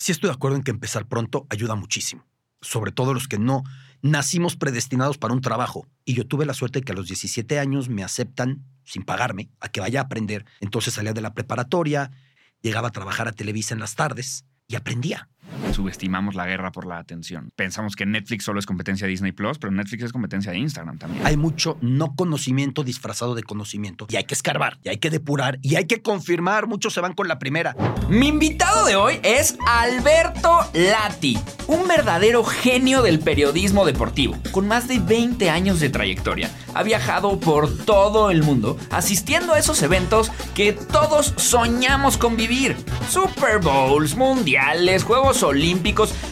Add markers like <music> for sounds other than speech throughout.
Sí estoy de acuerdo en que empezar pronto ayuda muchísimo, sobre todo los que no nacimos predestinados para un trabajo. Y yo tuve la suerte de que a los 17 años me aceptan sin pagarme a que vaya a aprender. Entonces salía de la preparatoria, llegaba a trabajar a Televisa en las tardes y aprendía. Subestimamos la guerra por la atención. Pensamos que Netflix solo es competencia de Disney Plus, pero Netflix es competencia de Instagram también. Hay mucho no conocimiento disfrazado de conocimiento y hay que escarbar y hay que depurar y hay que confirmar. Muchos se van con la primera. Mi invitado de hoy es Alberto Lati, un verdadero genio del periodismo deportivo, con más de 20 años de trayectoria. Ha viajado por todo el mundo, asistiendo a esos eventos que todos soñamos con vivir. Super Bowls, mundiales, Juegos Olímpicos,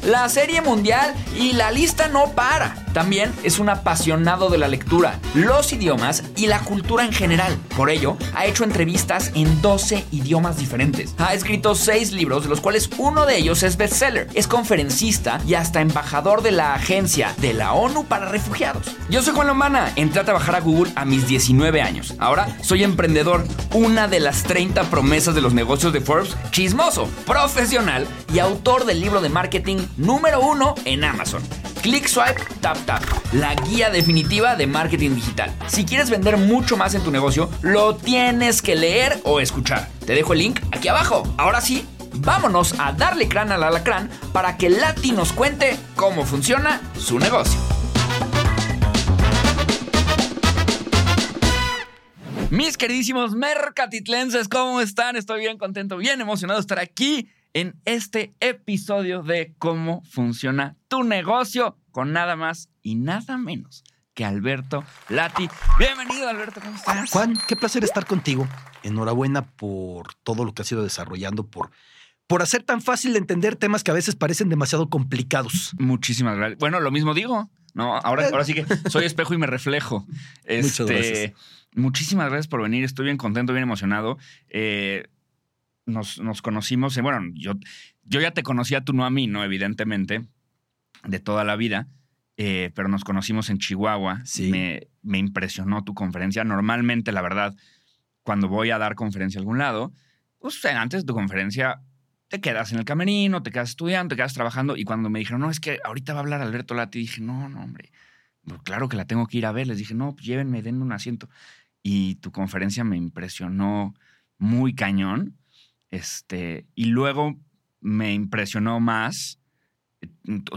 la Serie Mundial y la lista no para. También es un apasionado de la lectura, los idiomas y la cultura en general. Por ello, ha hecho entrevistas en 12 idiomas diferentes. Ha escrito 6 libros, de los cuales uno de ellos es bestseller. Es conferencista y hasta embajador de la agencia de la ONU para refugiados. Yo soy Juan Lomana, entré a trabajar a Google a mis 19 años. Ahora soy emprendedor, una de las 30 promesas de los negocios de Forbes, chismoso, profesional y autor del libro de marketing número uno en Amazon. Click Swipe Tap Tap, la guía definitiva de marketing digital. Si quieres vender mucho más en tu negocio, lo tienes que leer o escuchar. Te dejo el link aquí abajo. Ahora sí, vámonos a darle crán al alacrán para que Lati nos cuente cómo funciona su negocio. Mis queridísimos mercatitlenses, ¿cómo están? Estoy bien contento, bien emocionado de estar aquí en este episodio de cómo funciona tu negocio con nada más y nada menos que Alberto Lati. Bienvenido, Alberto, ¿cómo estás? Juan, qué placer estar contigo. Enhorabuena por todo lo que has ido desarrollando, por, por hacer tan fácil de entender temas que a veces parecen demasiado complicados. Muchísimas gracias. Bueno, lo mismo digo. No, ahora, ahora sí que soy espejo y me reflejo. <laughs> Muchas Este, gracias. Muchísimas gracias por venir. Estoy bien contento, bien emocionado. Eh, nos, nos conocimos. eh, bueno, yo, yo ya te conocía, tú no a mí, ¿no? Evidentemente, de toda la vida. eh, pero nos conocimos en Chihuahua. Sí. Me, me impresionó tu conferencia. Normalmente, la verdad, cuando voy a dar conferencia a algún lado, pues antes de tu conferencia te quedas en el camerino, te quedas estudiando, te quedas trabajando. Y cuando me dijeron, no, es que ahorita va a hablar Alberto Lati, dije, no, no, hombre, pues claro que la tengo que ir a ver. Les dije, no, pues llévenme, denme un asiento. Y tu conferencia me impresionó muy cañón. Este, y luego me impresionó más eh,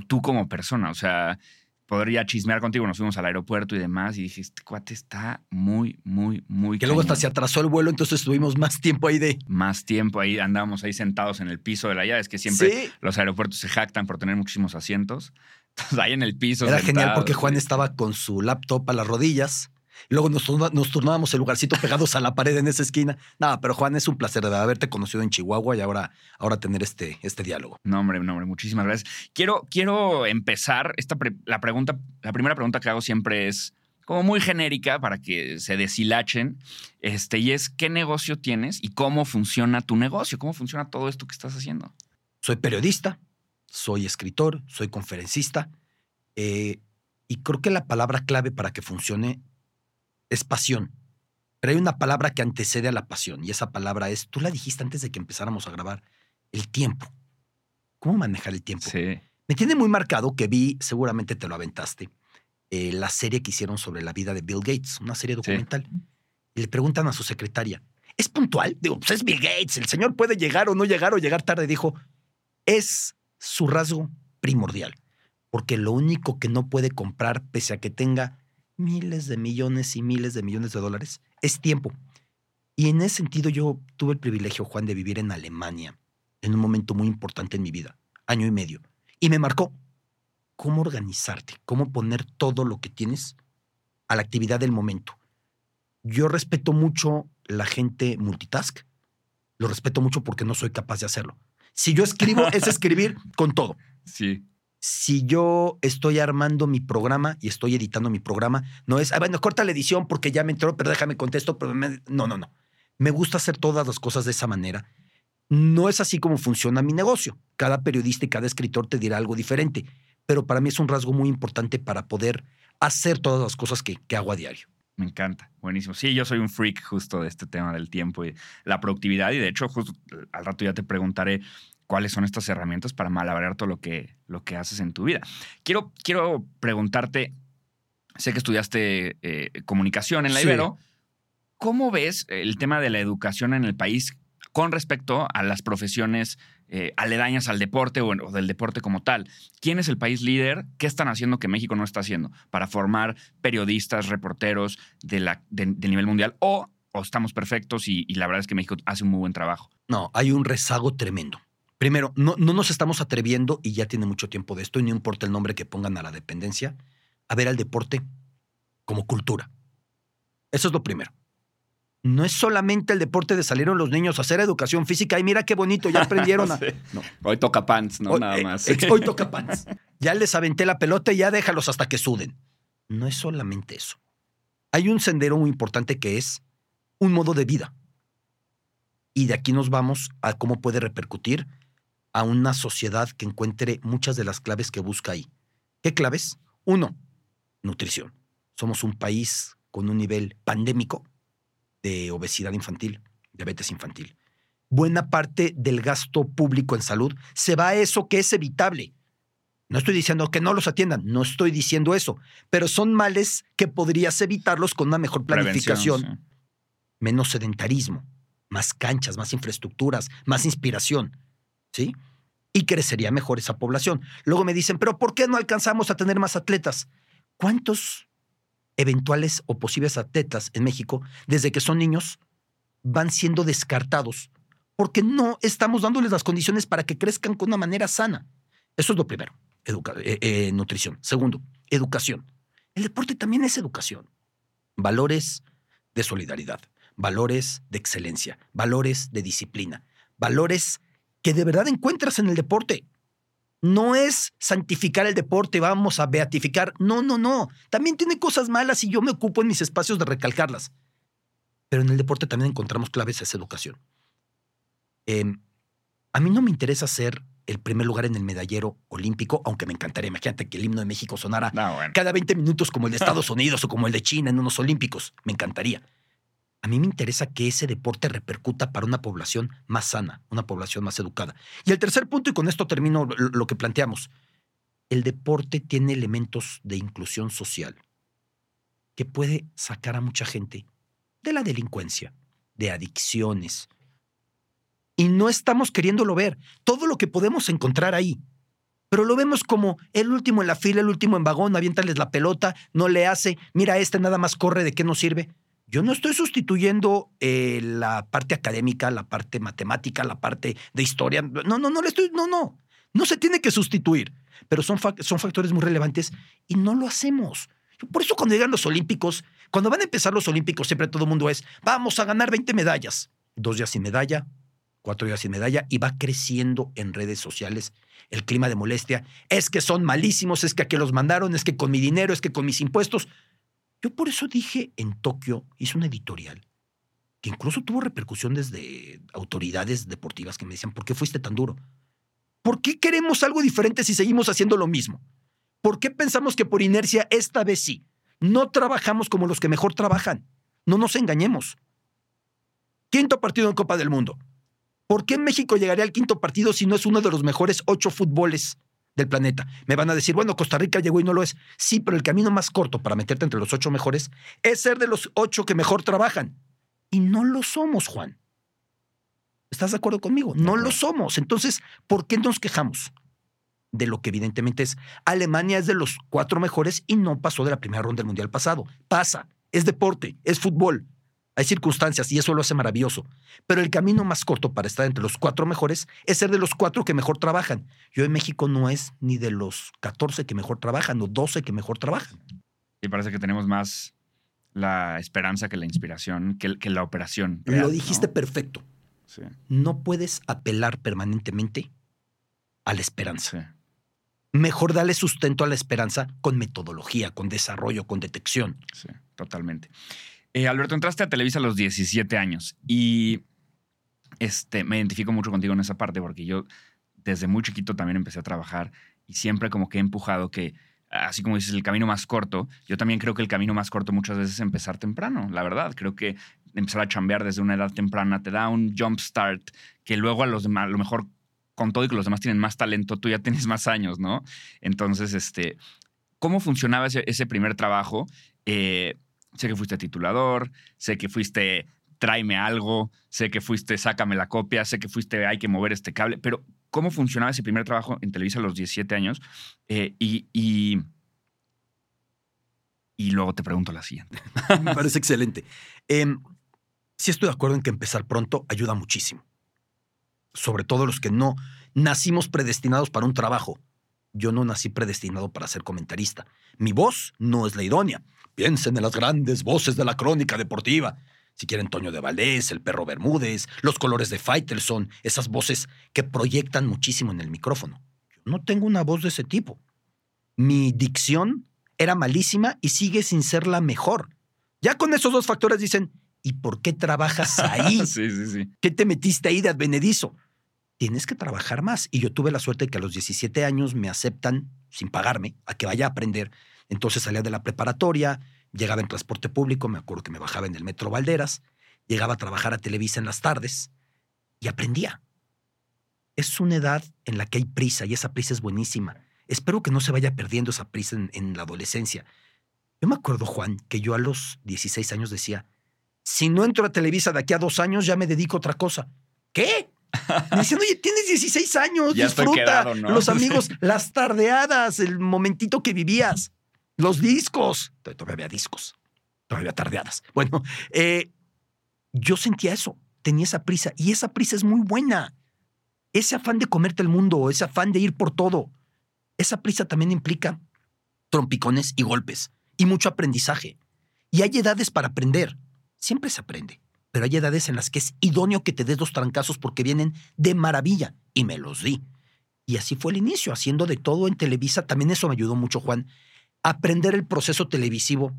tú como persona. O sea, podría chismear contigo. Nos fuimos al aeropuerto y demás. Y dije, este cuate está muy, muy, muy Que luego hasta se atrasó el vuelo, entonces estuvimos más tiempo ahí de. más tiempo ahí, andábamos ahí sentados en el piso de la llave. Es que siempre Sí. los aeropuertos se jactan por tener muchísimos asientos. <laughs> Entonces ahí en el piso. Era genial porque Juan estaba con su laptop a las rodillas. Luego nos, nos turnábamos el lugarcito pegados a la pared en esa esquina. Nada, pero Juan, es un placer de haberte conocido en Chihuahua y ahora, ahora tener este, este diálogo. No, hombre, no, hombre, muchísimas gracias. Quiero, quiero empezar. Esta pre- la pregunta, la primera pregunta que hago siempre es como muy genérica para que se deshilachen. Este, y es ¿qué negocio tienes y cómo funciona tu negocio? ¿Cómo funciona todo esto que estás haciendo? Soy periodista, soy escritor, soy conferencista. eh, y creo que la palabra clave para que funcione es pasión. Pero hay una palabra que antecede a la pasión y esa palabra es, tú la dijiste antes de que empezáramos a grabar, el tiempo. ¿Cómo manejar el tiempo? Sí. Me tiene muy marcado que vi, seguramente te lo aventaste, eh, la serie que hicieron sobre la vida de Bill Gates, una serie documental. Y le preguntan a su secretaria, ¿es puntual? Digo, pues es Bill Gates, el señor puede llegar o no llegar o llegar tarde. Dijo, es su rasgo primordial, porque lo único que no puede comprar, pese a que tenga miles de millones y miles de millones de dólares, es tiempo. Y en ese sentido yo tuve el privilegio, Juan, de vivir en Alemania, en un momento muy importante en mi vida, año y medio. Y me marcó cómo organizarte, cómo poner todo lo que tienes a la actividad del momento. Yo respeto mucho la gente multitask, lo respeto mucho porque no soy capaz de hacerlo. Si yo escribo, es <laughs> escribir con todo. Sí. Si yo estoy armando mi programa y estoy editando mi programa, no es, ah, bueno, corta la edición porque ya me entró, pero déjame contesto. Pero me-". No, no, no. Me gusta hacer todas las cosas de esa manera. No es así como funciona mi negocio. Cada periodista y cada escritor te dirá algo diferente, pero para mí es un rasgo muy importante para poder hacer todas las cosas que, que hago a diario. Me encanta, buenísimo. Sí, yo soy un freak justo de este tema del tiempo y la productividad. Y de hecho, justo al rato ya te preguntaré cuáles son estas herramientas para malabarear todo lo que, lo que haces en tu vida. Quiero, quiero preguntarte, sé que estudiaste eh, comunicación en la Sí. Ibero, ¿cómo ves el tema de la educación en el país con respecto a las profesiones eh, aledañas al deporte o, o del deporte como tal? ¿Quién es el país líder? ¿Qué están haciendo que México no está haciendo para formar periodistas, reporteros de la, de- del nivel mundial? O, o estamos perfectos y, y la verdad es que México hace un muy buen trabajo. No, hay un rezago tremendo. Primero, no, no nos estamos atreviendo, y ya tiene mucho tiempo de esto, y no importa el nombre que pongan a la dependencia, a ver al deporte como cultura. Eso es lo primero. No es solamente el deporte de salieron los niños a hacer educación física y mira qué bonito, ya aprendieron a... <laughs> No. Hoy toca pants, ¿no? Hoy- Nada eh, más. Hoy toca <laughs> pants. Ya les aventé la pelota y ya déjalos hasta que suden. No es solamente eso. Hay un sendero muy importante que es un modo de vida. Y de aquí nos vamos a cómo puede repercutir a una sociedad que encuentre muchas de las claves que busca ahí. ¿Qué claves? Uno, nutrición. Somos un país con un nivel pandémico de obesidad infantil, diabetes infantil. Buena parte del gasto público en salud se va a eso que es evitable. No estoy diciendo que no los atiendan, no estoy diciendo eso, pero son males que podrías evitarlos con una mejor planificación, menos sedentarismo, más canchas, más infraestructuras, más inspiración, ¿sí? Y crecería mejor esa población. Luego me dicen, pero ¿por qué no alcanzamos a tener más atletas? ¿Cuántos eventuales o posibles atletas en México, desde que son niños, van siendo descartados? Porque no estamos dándoles las condiciones para que crezcan con una manera sana. Eso es lo primero, educa- eh, eh, nutrición. Segundo, educación. El deporte también es educación. Valores de solidaridad, valores de excelencia, valores de disciplina, valores que de verdad encuentras en el deporte. No es santificar el deporte, vamos a beatificar. No, no, no. También tiene cosas malas y yo me ocupo en mis espacios de recalcarlas. Pero en el deporte también encontramos claves a esa educación. Em, a mí no me interesa ser el primer lugar en el medallero olímpico, aunque me encantaría. Imagínate que el himno de México sonara No, bueno. cada 20 minutos como el de Estados Unidos o como el de China en unos Olímpicos. Me encantaría. A mí me interesa que ese deporte repercuta para una población más sana, una población más educada. Y el tercer punto, y con esto termino lo, que planteamos, el deporte tiene elementos de inclusión social que puede sacar a mucha gente de la delincuencia, de adicciones. Y no estamos queriéndolo ver. Todo lo que podemos encontrar ahí, pero lo vemos como el último en la fila, el último en vagón, aviéntales la pelota, no le hace, mira, este nada más corre, ¿de qué nos sirve? Yo no estoy sustituyendo eh, la parte académica, la parte matemática, la parte de historia. No, no, no le estoy, no, no. No se tiene que sustituir, pero son, fac- son factores muy relevantes y no lo hacemos. Por eso cuando llegan los Olímpicos, cuando van a empezar los Olímpicos, siempre todo el mundo es, vamos a ganar 20 medallas. Dos días sin medalla, cuatro días sin medalla, y va creciendo en redes sociales el clima de molestia. Es que son malísimos, es que a qué los mandaron, es que con mi dinero, es que con mis impuestos. Yo por eso dije en Tokio, hice una editorial que incluso tuvo repercusión desde autoridades deportivas que me decían, ¿por qué fuiste tan duro? ¿Por qué queremos algo diferente si seguimos haciendo lo mismo? ¿Por qué pensamos que por inercia esta vez sí? No trabajamos como los que mejor trabajan. No nos engañemos. Quinto partido en Copa del Mundo. ¿Por qué México llegaría al quinto partido si no es uno de los mejores ocho fútboles del planeta? Me van a decir, bueno, Costa Rica llegó y no lo es. Sí, pero el camino más corto para meterte entre los ocho mejores es ser de los ocho que mejor trabajan. Y no lo somos, Juan. ¿Estás de acuerdo conmigo? No lo somos. Entonces, ¿por qué nos quejamos? De lo que evidentemente es. Alemania es de los cuatro mejores y no pasó de la primera ronda del Mundial pasado. Pasa. Es deporte, es fútbol. Hay circunstancias y eso lo hace maravilloso. Pero el camino más corto para estar entre los cuatro mejores es ser de los cuatro que mejor trabajan. Yo en México no es ni de los 14 que mejor trabajan o 12 que mejor trabajan. Y parece que tenemos más la esperanza que la inspiración, que, que la operación. Lo dijiste ¿no? perfecto. Sí, No puedes apelar permanentemente a la esperanza. sí. Mejor dale sustento a la esperanza con metodología, con desarrollo, con detección. Sí, totalmente. Eh, Alberto, entraste a Televisa a los 17 años y este, me identifico mucho contigo en esa parte porque yo desde muy chiquito también empecé a trabajar y siempre como que he empujado que, así como dices, el camino más corto, yo también creo que el camino más corto muchas veces es empezar temprano, la verdad. Creo que empezar a chambear desde una edad temprana te da un jump start que luego a, los, dem- a lo mejor con todo y que los demás tienen más talento, tú ya tienes más años, ¿no? Entonces, este, ¿cómo funcionaba ese, ese primer trabajo? Eh, sé que fuiste titulador, sé que fuiste tráeme algo, sé que fuiste sácame la copia, sé que fuiste hay que mover este cable, pero ¿cómo funcionaba ese primer trabajo en Televisa a los 17 años? Eh, y, y, y luego te pregunto la siguiente. <laughs> Me parece excelente. Eh, sí estoy de acuerdo en que empezar pronto ayuda muchísimo. Sobre todo los que no nacimos predestinados para un trabajo. Yo no nací predestinado para ser comentarista. Mi voz no es la idónea. Piensen en las grandes voces de la crónica deportiva. Si quieren Toño de Valdés, el perro Bermúdez, los colores de Faitelson, esas voces que proyectan muchísimo en el micrófono. Yo no tengo una voz de ese tipo. Mi dicción era malísima y sigue sin ser la mejor. Ya con esos dos factores dicen, ¿y por qué trabajas ahí? <laughs> sí, sí, sí. ¿Qué te metiste ahí de advenedizo? Tienes que trabajar más. Y yo tuve la suerte de que a los 17 años me aceptan sin pagarme a que vaya a aprender. Entonces salía de la preparatoria, llegaba en transporte público, me acuerdo que me bajaba en el metro Valderas, llegaba a trabajar a Televisa en las tardes y aprendía. Es una edad en la que hay prisa y esa prisa es buenísima. Espero que no se vaya perdiendo esa prisa en, en la adolescencia. Yo me acuerdo, Juan, que yo a los 16 años decía, si no entro a Televisa de aquí a dos años, ya me dedico a otra cosa. ¿Qué? <laughs> Me decían, oye, tienes 16 años, Ya disfruta quedado, ¿no? los amigos, <laughs> las tardeadas, el momentito que vivías, los discos. Todavía todavía había discos, todavía había tardeadas. Bueno, eh, yo sentía eso, tenía esa prisa y esa prisa es muy buena. Ese afán de comerte el mundo, ese afán de ir por todo, esa prisa también implica trompicones y golpes y mucho aprendizaje. Y hay edades para aprender. Siempre se aprende, pero hay edades en las que es idóneo que te des dos trancazos porque vienen de maravilla y me los di. Y así fue el inicio, haciendo de todo en Televisa. También eso me ayudó mucho, Juan, aprender el proceso televisivo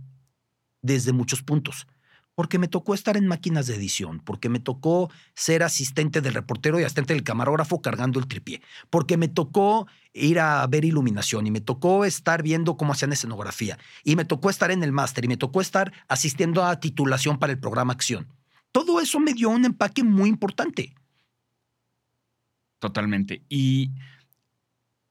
desde muchos puntos. Porque me tocó estar en máquinas de edición, porque me tocó ser asistente del reportero y asistente del camarógrafo cargando el tripié, porque me tocó ir a ver iluminación y me tocó estar viendo cómo hacían escenografía y me tocó estar en el máster y me tocó estar asistiendo a titulación para el programa Acción. Todo eso me dio un empaque muy importante. Totalmente. ¿Y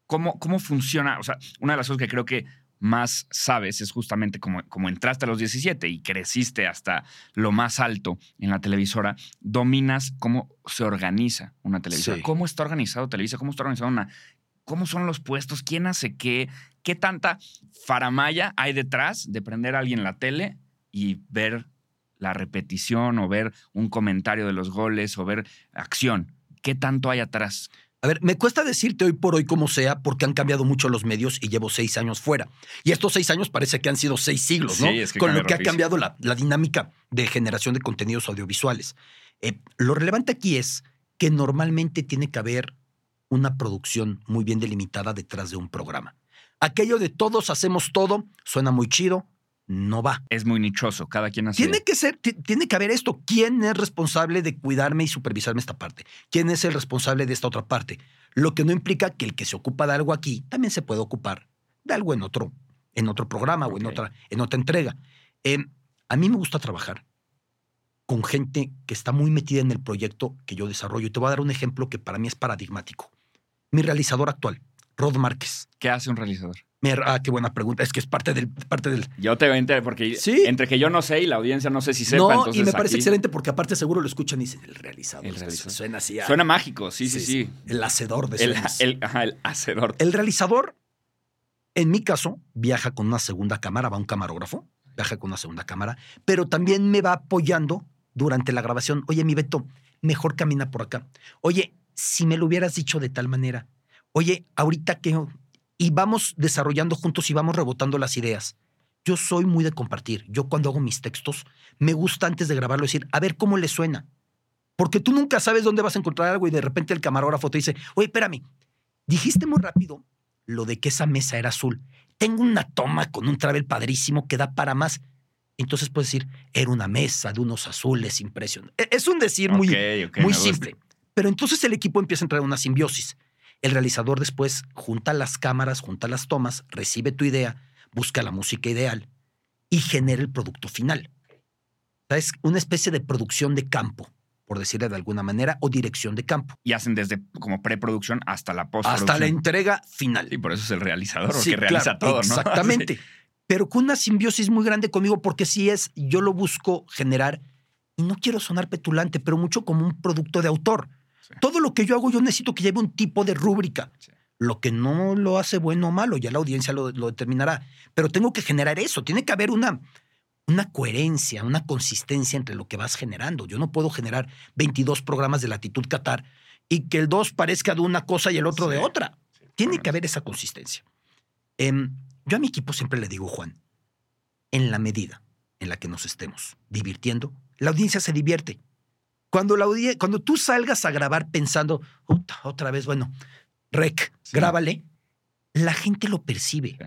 cómo, cómo funciona? O sea, una de las cosas que creo que más sabes es justamente como, como entraste a los 17 y creciste hasta lo más alto en la televisora, dominas cómo se organiza una televisora. Sí. ¿Cómo está organizado Televisa? ¿Cómo está organizado una... ¿Cómo son los puestos? ¿Quién hace qué? ¿Qué tanta faramaya hay detrás de prender a alguien la tele y ver la repetición o ver un comentario de los goles o ver acción? ¿Qué tanto hay atrás? A ver, me cuesta decirte hoy por hoy cómo sea porque han cambiado mucho los medios y llevo seis años fuera. Y estos seis años parece que han sido seis siglos, ¿no? Sí, es que Con lo que ha cambiado la, la dinámica de generación de contenidos audiovisuales. Eh, lo relevante aquí es que normalmente tiene que haber una producción muy bien delimitada detrás de un programa. Aquello de todos hacemos todo suena muy chido, no va. Es muy nichoso, cada quien hace... Tiene que ser, ti- tiene que haber esto. ¿Quién es responsable de cuidarme y supervisarme esta parte? ¿Quién es el responsable de esta otra parte? Lo que no implica que el que se ocupa de algo aquí también se puede ocupar de algo en otro, en otro programa o en otra, en otra entrega. Eh, a mí me gusta trabajar con gente que está muy metida en el proyecto que yo desarrollo. Y te voy a dar un ejemplo que para mí es paradigmático. Mi realizador actual, Rod Márquez. ¿Qué hace un realizador? Ah, qué buena pregunta. Es que es parte del, parte del, Yo te voy a enterar porque Sí. entre que yo no sé y la audiencia no sé si sepa, no, entonces y me parece aquí excelente porque aparte seguro lo escuchan y dicen el realizador. El realizador. Suena así. a- Suena mágico, sí, sí, sí. El hacedor de El, el, ajá, el hacedor. El realizador, en mi caso, viaja con una segunda cámara, va un camarógrafo, viaja con una segunda cámara, pero también me va apoyando durante la grabación. Oye, mi Beto, mejor camina por acá. Oye, si me lo hubieras dicho de tal manera. Oye, ahorita que... Y vamos desarrollando juntos y vamos rebotando las ideas. Yo soy muy de compartir. Yo cuando hago mis textos, me gusta antes de grabarlo decir, a ver cómo le suena. Porque tú nunca sabes dónde vas a encontrar algo y de repente el camarógrafo te dice, oye, espérame, dijiste muy rápido lo de que esa mesa era azul. Tengo una toma con un travel padrísimo que da para más. Entonces puedes decir, era una mesa de unos azules impresionantes. Es un decir muy, muy gusta. simple. Pero entonces el equipo empieza a entrar en una simbiosis. El realizador después junta las cámaras, junta las tomas, recibe tu idea, busca la música ideal y genera el producto final. Es una especie de producción de campo, por decirle de alguna manera, o dirección de campo. Y hacen desde como preproducción hasta la postproducción. Hasta la entrega final. Y por eso es el realizador, Sí, que realiza todo, ¿no? <laughs> Exactamente. Pero con una simbiosis muy grande conmigo, porque sí es, yo lo busco generar, y no quiero sonar petulante, pero mucho como un producto de autor. Sí. Todo lo que yo hago, yo necesito que lleve un tipo de rúbrica. Sí. Lo que no lo hace bueno o malo, ya la audiencia lo, lo determinará. Pero tengo que generar eso. Tiene que haber una, una coherencia, una consistencia entre lo que vas generando. Yo no puedo generar 22 programas de latitud Qatar y que el 2 parezca de una cosa y el otro de otra. Tiene que haber esa consistencia. Em, yo a mi equipo siempre le digo, Juan, en la medida en la que nos estemos divirtiendo, la audiencia se divierte. Cuando, la cuando tú salgas a grabar pensando, "Uta, otra vez, bueno, rec, Sí. grábale, la gente lo percibe. Sí.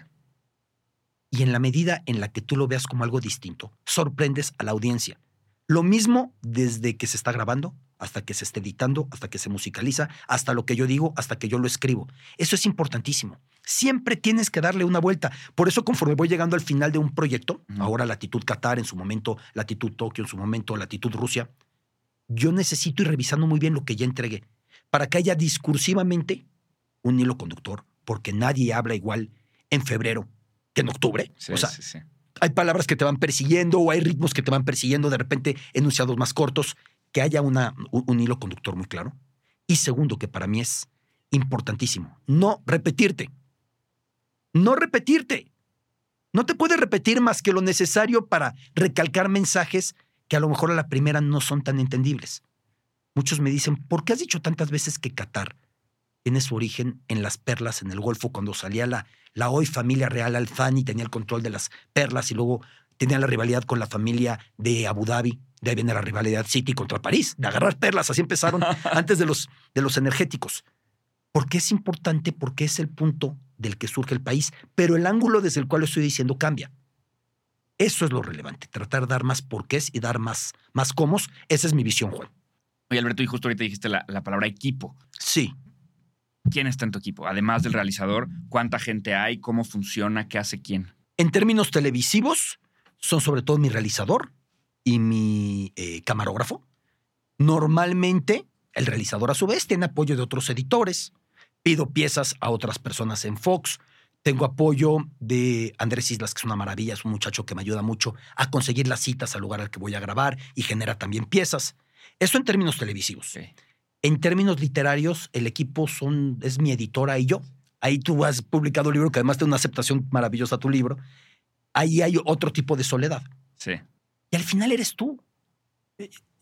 Y en la medida en la que tú lo veas como algo distinto, sorprendes a la audiencia. Lo mismo desde que se está grabando, hasta que se esté editando, hasta que se musicaliza, hasta lo que yo digo, hasta que yo lo escribo. Eso es importantísimo. Siempre tienes que darle una vuelta. Por eso conforme voy llegando al final de un proyecto, Ujú. ahora Latitud Qatar, en su momento Latitud Tokio, en su momento Latitud Rusia, yo necesito ir revisando muy bien lo que ya entregué, para que haya discursivamente un hilo conductor, porque nadie habla igual en febrero que en octubre. Sí, o sea, sí, sí. hay palabras que te van persiguiendo o hay ritmos que te van persiguiendo, de repente enunciados más cortos, que haya una, un, un hilo conductor muy claro. Y segundo, que para mí es importantísimo, no repetirte. No repetirte. No te puedes repetir más que lo necesario para recalcar mensajes que a lo mejor a la primera no son tan entendibles. Muchos me dicen, ¿por qué has dicho tantas veces que Qatar tiene su origen en las perlas en el Golfo cuando salía la, la hoy familia real Al Thani tenía el control de las perlas y luego tenía la rivalidad con la familia de Abu Dhabi. De ahí viene la rivalidad City contra París, de agarrar perlas. Así empezaron <laughs> antes de los, de los energéticos. Porque es importante, porque es el punto del que surge el país, pero el ángulo desde el cual lo estoy diciendo cambia. Eso es lo relevante, tratar de dar más porqués y dar más, más cómo. Esa es mi visión, Juan. Oye, Alberto, y justo ahorita dijiste la, la palabra equipo. Sí, ¿Quién está en tu equipo? Además del realizador, ¿cuánta gente hay? ¿Cómo funciona? ¿Qué hace quién? En términos televisivos, son sobre todo mi realizador y mi eh, camarógrafo. Normalmente, el realizador a su vez tiene apoyo de otros editores. Pido piezas a otras personas en Fox. Tengo apoyo de Andrés Islas, que es una maravilla, es un muchacho que me ayuda mucho a conseguir las citas al lugar al que voy a grabar y genera también piezas. Eso en términos televisivos. En términos literarios, el equipo son, es mi editora y yo. Ahí tú has publicado un libro que además tiene una aceptación maravillosa a tu libro. Ahí hay otro tipo de soledad. Sí. Y al final eres tú.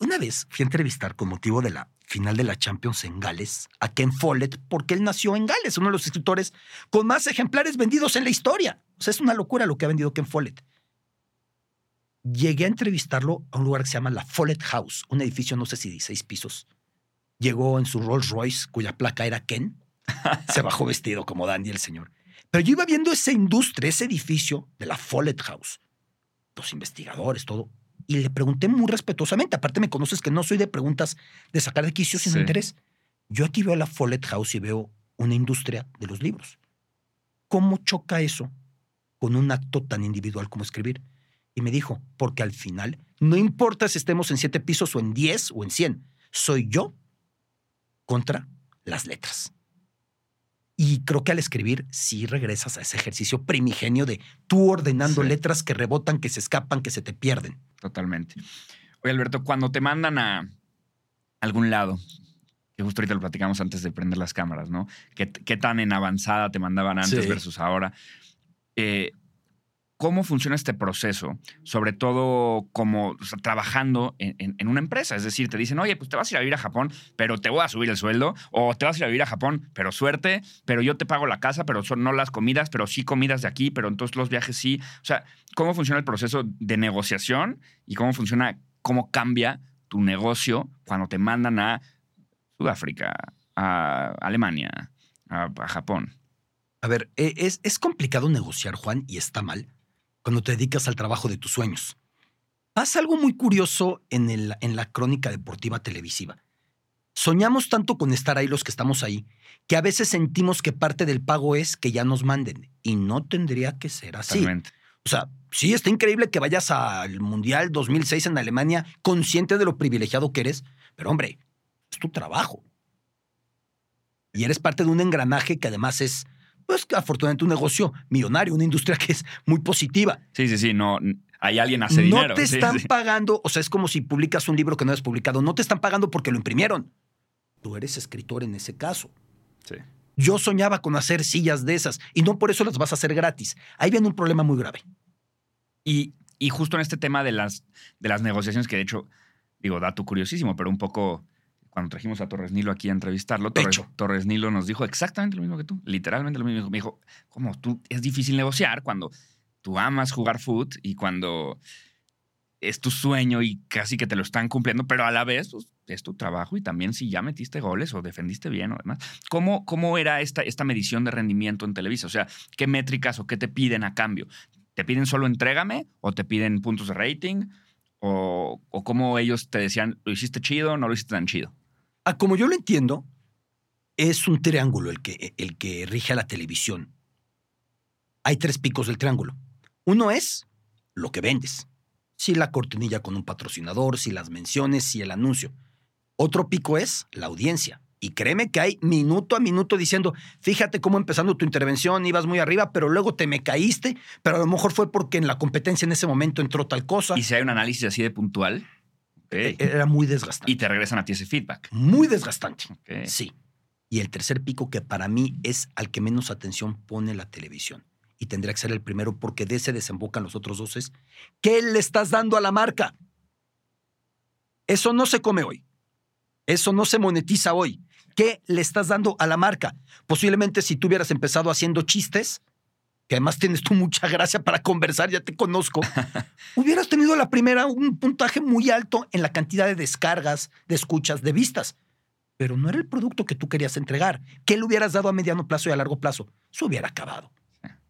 Una vez fui a entrevistar con motivo de la final de la Champions en Gales a Ken Follett porque él nació en Gales, uno de los escritores con más ejemplares vendidos en la historia. O sea, es una locura lo que ha vendido Ken Follett. Llegué a entrevistarlo a un lugar que se llama la Follett House, un edificio no sé si de seis pisos. Llegó en su Rolls Royce, cuya placa era Ken. <laughs> Se bajó vestido como Dandy el señor. Pero yo iba viendo esa industria, ese edificio de la Follett House, los investigadores, todo, y le pregunté muy respetuosamente. Aparte, me conoces que no soy de preguntas de sacar de quicio sin Sí. interés. Yo aquí veo la Follett House y veo una industria de los libros. ¿Cómo choca eso con un acto tan individual como escribir? Y me dijo, porque al final, no importa si estemos en siete pisos o en diez o en cien, soy yo contra las letras. Y creo que al escribir sí regresas a ese ejercicio primigenio de tú ordenando Sí. letras que rebotan, que se escapan, que se te pierden. Totalmente. Oye, Alberto, cuando te mandan a algún lado, que justo ahorita lo platicamos antes de prender las cámaras, ¿no? ¿Qué, qué tan en avanzada te mandaban antes Sí. versus ahora? Eh, ¿Cómo funciona este proceso? Sobre todo como trabajando en una empresa. Es decir, te dicen, oye, pues te vas a ir a vivir a Japón, pero te voy a subir el sueldo. O te vas a ir a vivir a Japón, pero suerte, pero yo te pago la casa, pero son no las comidas, pero sí comidas de aquí, pero entonces los viajes sí. O sea, ¿cómo funciona el proceso de negociación y cómo funciona, cómo cambia tu negocio cuando te mandan a Sudáfrica, a Alemania, a, a Japón? A ver, e- es, es complicado negociar, Juan, y está mal, cuando te dedicas al trabajo de tus sueños. Pasa algo muy curioso en, el- en la crónica deportiva televisiva. Soñamos tanto con estar ahí los que estamos ahí, que a veces sentimos que parte del pago es que ya nos manden, y no tendría que ser así. Totalmente. O sea, sí, está increíble que vayas al Mundial 2006 en Alemania consciente de lo privilegiado que eres, Pero hombre, es tu trabajo. Y eres parte de un engranaje que además es, pues afortunadamente un negocio millonario, una industria que es muy positiva. Sí, sí, sí, no, hay alguien hace no dinero. te sí, están sí. pagando, o sea, es como si publicas un libro que no has publicado, no te están pagando porque lo imprimieron. Tú eres escritor en ese caso. Sí. Yo soñaba con hacer sillas de esas y no por eso las vas a hacer gratis. Ahí viene un problema muy grave. Y, y justo en este tema de las, de las negociaciones, que de hecho, digo, dato curiosísimo, pero un poco cuando trajimos a Torres Nilo aquí a entrevistarlo, Torres, Nilo nos dijo exactamente lo mismo que tú, literalmente lo mismo. Me dijo, ¿cómo? Tú, es difícil negociar cuando tú amas jugar foot y cuando es tu sueño y casi que te lo están cumpliendo, pero a la vez pues, es tu trabajo y también si ya metiste goles o defendiste bien o demás. ¿Cómo, cómo era esta, esta medición de rendimiento en Televisa? O sea, ¿qué métricas o qué te piden a cambio? ¿Te piden solo entrégame o te piden puntos de rating? ¿O, o cómo ellos te decían, lo hiciste chido no lo hiciste tan chido? Como yo lo entiendo, es un triángulo el que, el que rige a la televisión. Hay tres picos del triángulo. Uno es lo que vendes. Si la cortinilla con un patrocinador, si las menciones, si el anuncio. Otro pico es la audiencia. Y créeme que hay minuto a minuto diciendo, fíjate cómo empezando tu intervención ibas muy arriba, pero luego te me caíste, pero a lo mejor fue porque en la competencia en ese momento entró tal cosa. Y si hay un análisis así de puntual, E- Era muy desgastante. y te regresan a ti ese feedback. Muy desgastante. Sí. Y el tercer pico que para mí es al que menos atención pone la televisión. Y tendría que ser el primero porque de ese desembocan los otros dos es ¿qué le estás dando a la marca? Eso no se come hoy. Eso no se monetiza hoy. ¿Qué le estás dando a la marca? Posiblemente si tú hubieras empezado haciendo chistes, que además tienes tú mucha gracia para conversar, ya te conozco, <laughs> hubieras tenido la primera un puntaje muy alto en la cantidad de descargas, de escuchas, de vistas pero no era el producto que tú querías entregar. ¿Qué le hubieras dado a mediano plazo y a largo plazo? Se hubiera acabado,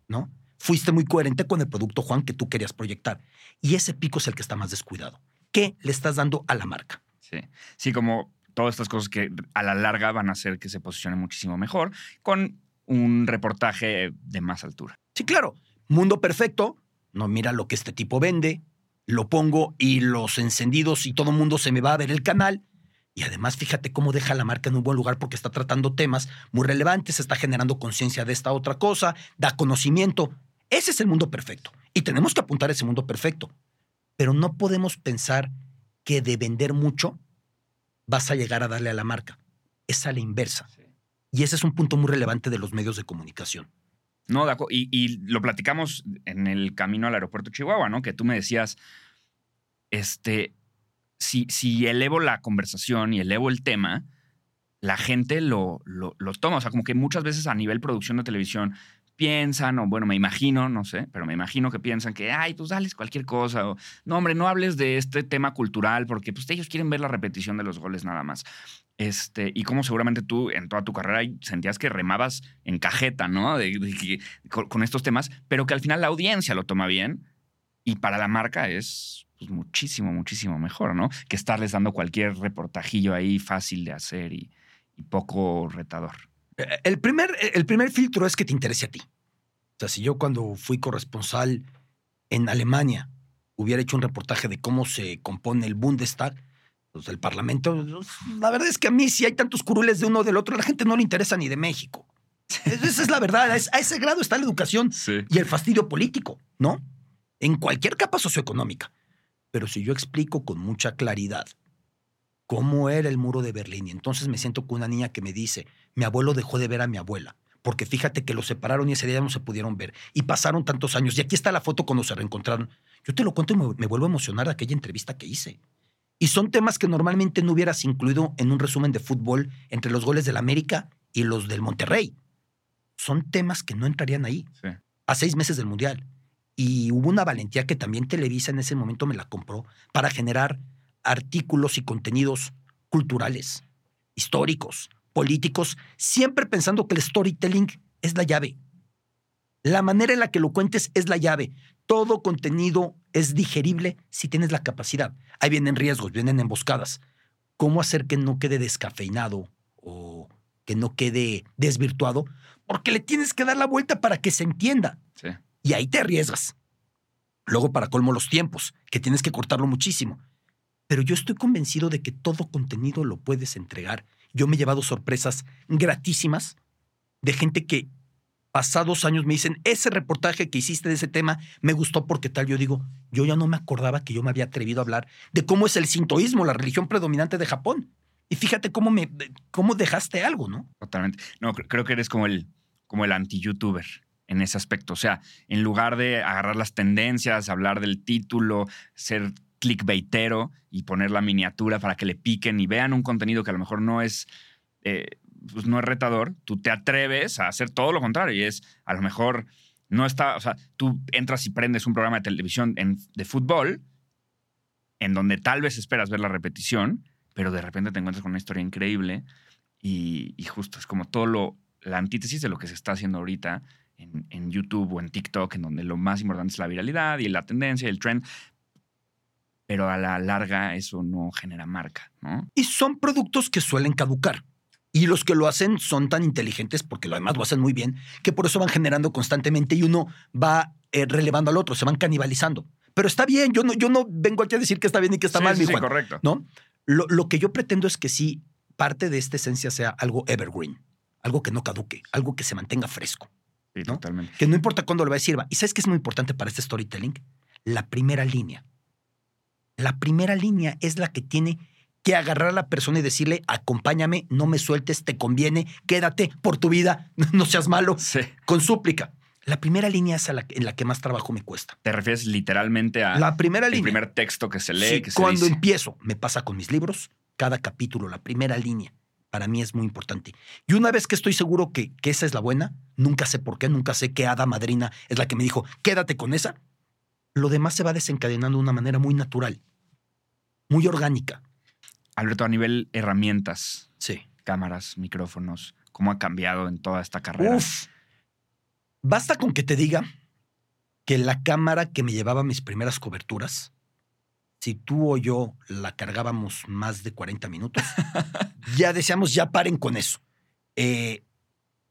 ¿no? Fuiste muy coherente con el producto, Juan, que tú querías proyectar. Y ese pico es el que está más descuidado. ¿Qué le estás dando a la marca? Sí. Sí, como todas estas cosas que a la larga van a hacer que se posicione muchísimo mejor con un reportaje de más altura. Sí, claro. Mundo perfecto. No, mira lo que este tipo vende. Lo pongo y los encendidos y todo el mundo se me va a ver el canal. Y además, fíjate cómo deja la marca en un buen lugar porque está tratando temas muy relevantes, está generando conciencia de esta otra cosa, da conocimiento. Ese es el mundo perfecto. Y tenemos que apuntar a ese mundo perfecto. Pero no podemos pensar que de vender mucho vas a llegar a darle a la marca. Es a la inversa. Y ese es un punto muy relevante de los medios de comunicación. No, y, lo platicamos en el camino al aeropuerto de Chihuahua, ¿no? Que tú me decías, este, si, elevo la conversación y elevo el tema, la gente lo, lo, lo toma. O sea, como que muchas veces a nivel producción de televisión piensan, o bueno, me imagino, no sé, pero me imagino que piensan que, ay, pues dales cualquier cosa, o no, hombre, no hables de este tema cultural, porque pues ellos quieren ver la repetición de los goles nada más. Este, y como seguramente tú en toda tu carrera sentías que remabas en cajeta, ¿no? De- con, con estos temas, pero que al final la audiencia lo toma bien y para la marca es pues, muchísimo, muchísimo mejor, ¿no? Que estarles dando cualquier reportajillo ahí fácil de hacer y, y poco retador. Eh, El primer, el primer filtro es que te interese a ti. O sea, si yo cuando fui corresponsal en Alemania hubiera hecho un reportaje de cómo se compone el Bundestag, pues el Parlamento, pues, la verdad es que a mí si hay tantos curules de uno o del otro, a la gente no le interesa ni de México. Esa es la verdad, a ese grado está la educación Sí. y el fastidio político, ¿no? En cualquier capa socioeconómica. Pero si yo explico con mucha claridad cómo era el muro de Berlín y entonces me siento con una niña que me dice, mi abuelo dejó de ver a mi abuela, porque fíjate que los separaron y ese día no se pudieron ver y pasaron tantos años y aquí está la foto cuando se reencontraron. Yo te lo cuento y me, me vuelvo a emocionar de aquella entrevista que hice. Y son temas que normalmente no hubieras incluido en un resumen de fútbol entre los goles del América y los del Monterrey. Son temas que no entrarían ahí Sí. a seis meses del Mundial. Y hubo una valentía que también Televisa en ese momento me la compró para generar artículos y contenidos culturales, históricos, políticos, siempre pensando que el storytelling es la llave. La manera en la que lo cuentes es la llave. Todo contenido es digerible si tienes la capacidad. Ahí vienen riesgos, vienen emboscadas. ¿Cómo hacer que no quede descafeinado o que no quede desvirtuado? Porque le tienes que dar la vuelta para que se entienda. Sí. Y ahí te arriesgas. Luego, para colmo, los tiempos, que tienes que cortarlo muchísimo. Pero yo estoy convencido de que todo contenido lo puedes entregar. Yo me he llevado sorpresas gratísimas de gente que pasados años me dicen, ese reportaje que hiciste de ese tema me gustó porque tal. Yo digo, yo ya no me acordaba que yo me había atrevido a hablar de cómo es el sintoísmo, la religión predominante de Japón. Y fíjate cómo, me, cómo dejaste algo, ¿no? Totalmente. No, creo que eres como el, como el anti-youtuber en ese aspecto. O sea, en lugar de agarrar las tendencias, hablar del título, ser clickbaitero y poner la miniatura para que le piquen y vean un contenido que a lo mejor no es, eh, pues no es retador, tú te atreves a hacer todo lo contrario y es a lo mejor no está, o sea, tú entras y prendes un programa de televisión de fútbol en donde tal vez esperas ver la repetición, pero de repente te encuentras con una historia increíble y, justo es como todo lo, la antítesis de lo que se está haciendo ahorita en, en, YouTube o en TikTok, en donde lo más importante es la viralidad y la tendencia y el trend, pero a la larga eso no genera marca, ¿no? Y son productos que suelen caducar. Y los que lo hacen son tan inteligentes, porque lo demás lo hacen muy bien, que por eso van generando constantemente y uno va eh, relevando al otro, se van canibalizando. Pero está bien, yo no, yo no vengo aquí a decir que está bien y que está mal, sí, sí, correcto. ¿no? Lo, lo que yo pretendo es que sí, parte de esta esencia sea algo evergreen, algo que no caduque, algo que se mantenga fresco. Sí, totalmente. Que no importa cuándo lo va a decir. ¿Y sabes qué es muy importante para este storytelling? La primera línea. La primera línea es la que tiene que agarrar a la persona y decirle, acompáñame, no me sueltes, te conviene, quédate por tu vida, <laughs> no seas malo, con súplica. La primera línea es la, en la que más trabajo me cuesta. ¿Te refieres literalmente a la primera el línea? primer texto que se lee? que se cuando dice? empiezo, me pasa con mis libros, cada capítulo, la primera línea, para mí es muy importante. Y una vez que estoy seguro que, que esa es la buena, nunca sé por qué, nunca sé qué hada madrina es la que me dijo, quédate con esa, lo demás se va desencadenando de una manera muy natural, muy orgánica. Alberto, a nivel herramientas, Sí. cámaras, micrófonos, ¿cómo ha cambiado en toda esta carrera? Uf. Basta con que te diga que la cámara que me llevaba mis primeras coberturas, si tú o yo la cargábamos más de 40 minutos, <laughs> ya decíamos, ya paren con eso. Eh,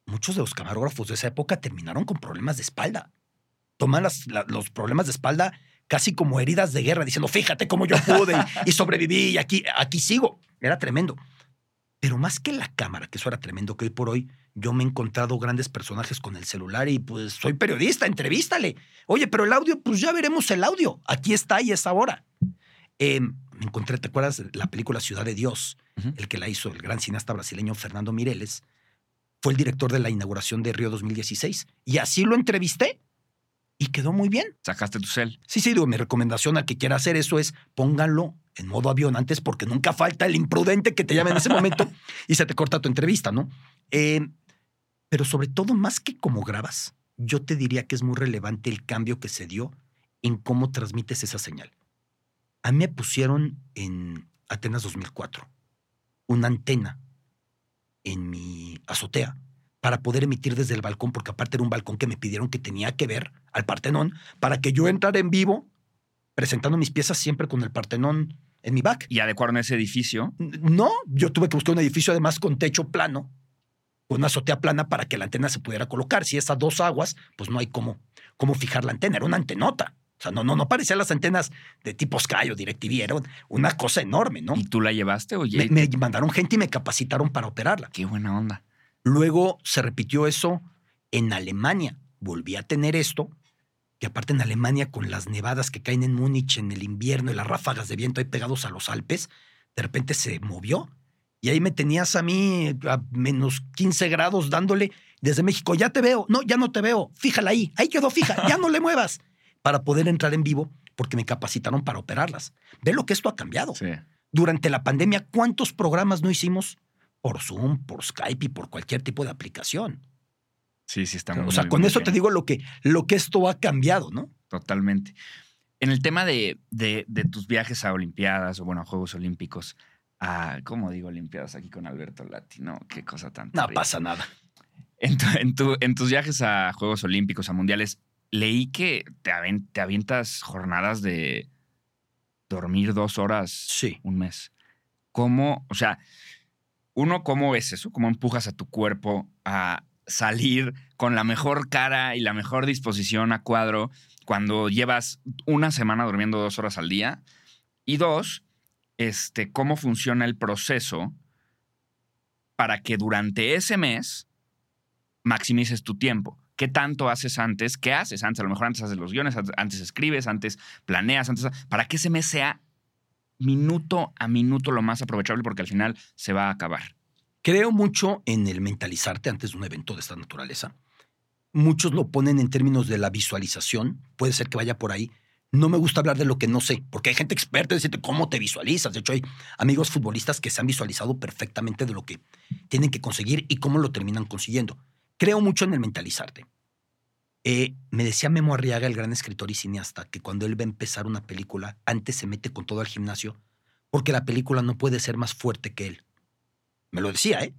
muchos de los camarógrafos de esa época terminaron con problemas de espalda. Toman las- la- los problemas de espalda casi como heridas de guerra, diciendo, fíjate cómo yo pude y, y sobreviví y aquí, aquí sigo. Era tremendo. Pero más que la cámara, que eso era tremendo, que hoy por hoy yo me he encontrado grandes personajes con el celular y pues soy periodista, entrevístale. Oye, pero el audio, pues ya veremos el audio. Aquí está y es ahora. Eh, me encontré, ¿te acuerdas de la película Ciudad de Dios? El que la hizo, el gran cineasta brasileño Fernando Mireles, fue el director de la inauguración de Río 2016. Y así lo entrevisté y quedó muy bien. Sacaste tu cel. Sí, sí, digo, mi recomendación al que quiera hacer eso es pónganlo en modo avión antes porque nunca falta el imprudente que te llame en ese <laughs> momento y se te corta tu entrevista, ¿no? Eh, pero sobre todo, más que cómo grabas, yo te diría que es muy relevante el cambio que se dio en cómo transmites esa señal. A mí me pusieron en Atenas 2004 una antena en mi azotea para poder emitir desde el balcón, porque aparte era un balcón que me pidieron que tenía que ver al Partenón, para que yo entrara en vivo presentando mis piezas siempre con el Partenón en mi back. Y adecuaron ese edificio. No, yo tuve que buscar un edificio además con techo plano, con una azotea plana para que la antena se pudiera colocar. Si es a dos aguas, pues no hay cómo, cómo fijar la antena. Era una antenota. O sea, no, no, no parecían las antenas de tipo Sky o DirecTV. Era una cosa enorme, ¿no? ¿Y tú la llevaste? Oye, Me, me mandaron gente y me capacitaron para operarla. qué buena onda. Luego se repitió eso en Alemania. Volví a tener esto, que aparte en Alemania con las nevadas que caen en Múnich en el invierno y las ráfagas de viento ahí pegados a los Alpes, de repente se movió. Y ahí me tenías a mí a menos 15 grados dándole desde México. Ya te veo. No, ya no te veo. Fíjala ahí. Ahí quedó fija. Ya no le muevas. <laughs> Para poder entrar en vivo porque me capacitaron para operarlas. Ve lo que esto ha cambiado Sí. durante la pandemia, ¿cuántos programas no hicimos por Zoom, por Skype y por cualquier tipo de aplicación? Sí, sí, está o muy sea, con eso bien. te digo lo que, lo que esto ha cambiado, ¿no? Totalmente. En el tema de, de- de tus viajes a Olimpiadas o, bueno, a Juegos Olímpicos, a, ¿cómo digo Olimpiadas aquí con Alberto Lati? No, qué cosa tan No terrible. pasa nada. En, tu- en tu- en tus viajes a Juegos Olímpicos, a Mundiales, leí que te, te avientas jornadas de dormir dos horas Sí. un mes. ¿Cómo, o sea, uno, cómo es eso? ¿Cómo empujas a tu cuerpo a salir con la mejor cara y la mejor disposición a cuadro cuando llevas una semana durmiendo dos horas al día? Y dos, este, cómo funciona el proceso para que durante ese mes maximices tu tiempo. ¿Qué tanto haces antes? ¿Qué haces antes? A lo mejor antes haces los guiones, antes escribes, antes planeas, antes... Para que ese mes sea minuto a minuto lo más aprovechable porque al final se va a acabar. Creo mucho en el mentalizarte antes de un evento de esta naturaleza. Muchos lo ponen en términos de la visualización. Puede ser que vaya por ahí. No me gusta hablar de lo que no sé, porque hay gente experta en decirte cómo te visualizas. De hecho, hay amigos futbolistas que se han visualizado perfectamente de lo que tienen que conseguir y cómo lo terminan consiguiendo. Creo mucho en el mentalizarte. Eh, me decía Memo Arriaga, el gran escritor y cineasta, que cuando él va a empezar una película, antes se mete con todo al gimnasio, porque la película no puede ser más fuerte que él. Me lo decía, ¿eh?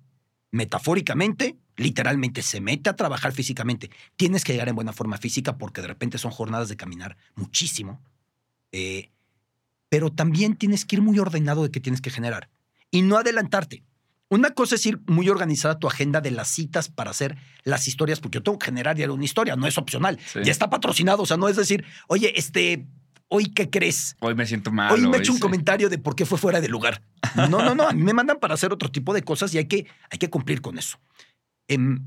Metafóricamente, literalmente, se mete a trabajar físicamente. Tienes que llegar en buena forma física porque de repente son jornadas de caminar muchísimo. Eh, pero también tienes que ir muy ordenado de qué tienes que generar y no adelantarte. Una cosa es ir muy organizada tu agenda de las citas para hacer las historias, porque yo tengo que generar ya una historia, no es opcional. Ya está patrocinado, o sea, no es decir, oye, este, hoy qué crees. Hoy me siento mal. Hoy me he hecho un comentario de por qué fue fuera de lugar. No, no, no. A mí me mandan para hacer otro tipo de cosas y hay que, hay que cumplir con eso. Em,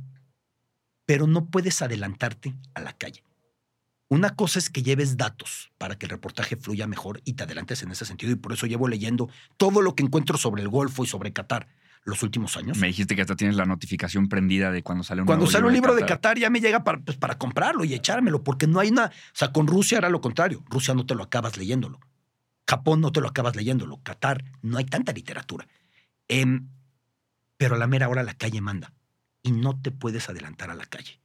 pero no puedes adelantarte a la calle. Una cosa es que lleves datos para que el reportaje fluya mejor y te adelantes en ese sentido. Y por eso llevo leyendo todo lo que encuentro sobre el Golfo y sobre Qatar los últimos años. Me dijiste que hasta tienes la notificación prendida de cuando sale un Cuando sale un libro de Qatar. ya me llega para, pues, para comprarlo y echármelo, porque no hay nada. O sea, con Rusia era lo contrario. Rusia no te lo acabas leyéndolo. Japón no te lo acabas leyéndolo. Qatar no hay tanta literatura. Em, pero a la mera hora la calle manda y no te puedes adelantar a la calle.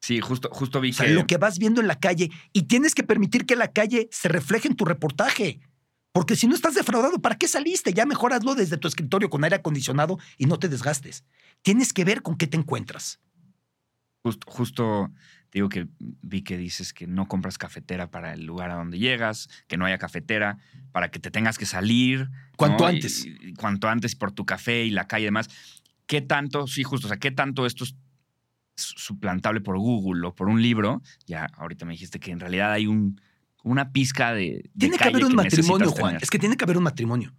Sí, justo, justo vi o sea, lo que vas viendo en la calle y tienes que permitir que la calle se refleje en tu reportaje. Porque si no estás defraudado, ¿para qué saliste? Ya mejor hazlo desde tu escritorio con aire acondicionado y no te desgastes. Tienes que ver con qué te encuentras. Justo, justo digo que vi que dices que no compras cafetera para el lugar a donde llegas, que no haya cafetera, para que te tengas que salir. Cuanto antes. cuanto antes por tu café y la calle y demás. ¿Qué tanto, sí, justo, o sea, qué tanto esto es suplantable por Google o por un libro? Ya ahorita me dijiste que en realidad hay un una pizca de. tiene que haber un matrimonio, Juan. Es que tiene que haber un matrimonio.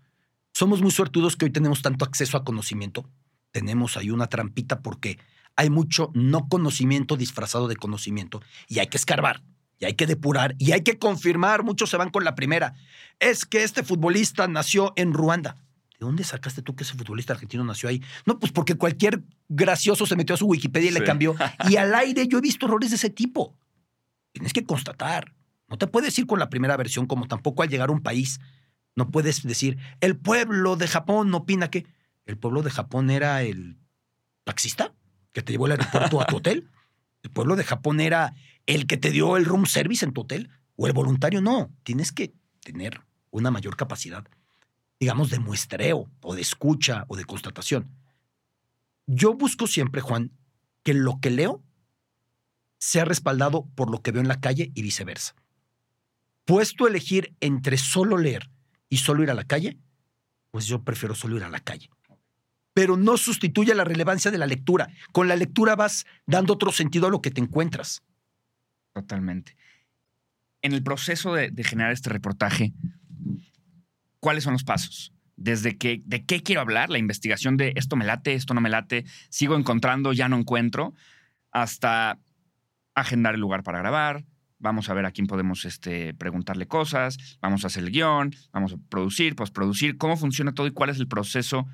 Somos muy suertudos que hoy tenemos tanto acceso a conocimiento. Tenemos ahí una trampita porque hay mucho no conocimiento disfrazado de conocimiento y hay que escarbar y hay que depurar y hay que confirmar. Muchos se van con la primera. Es que este futbolista nació en Ruanda. ¿De dónde sacaste tú que ese futbolista argentino nació ahí? No, pues porque cualquier gracioso se metió a su Wikipedia y le cambió. <laughs> Y al aire yo he visto errores de ese tipo. Tienes que constatar. No te puedes ir con la primera versión como tampoco al llegar a un país. No puedes decir, el pueblo de Japón opina que el pueblo de Japón era el taxista que te llevó al aeropuerto a tu hotel. El pueblo de Japón era el que te dio el room service en tu hotel. O el voluntario, no. Tienes que tener una mayor capacidad, digamos, de muestreo o de escucha o de constatación. Yo busco siempre, Juan, que lo que leo sea respaldado por lo que veo en la calle y viceversa puesto a elegir entre solo leer y solo ir a la calle, pues yo prefiero solo ir a la calle. Pero no sustituye la relevancia de la lectura. Con la lectura vas dando otro sentido a lo que te encuentras. Totalmente. En el proceso de, generar este reportaje, ¿cuáles son los pasos? Desde que, de qué quiero hablar, la investigación de esto me late, esto no me late, sigo encontrando, ya no encuentro, hasta agendar el lugar para grabar, vamos a ver a quién podemos este, preguntarle cosas, vamos a hacer el guion, vamos a producir, postproducir, cómo funciona todo y cuál es el proceso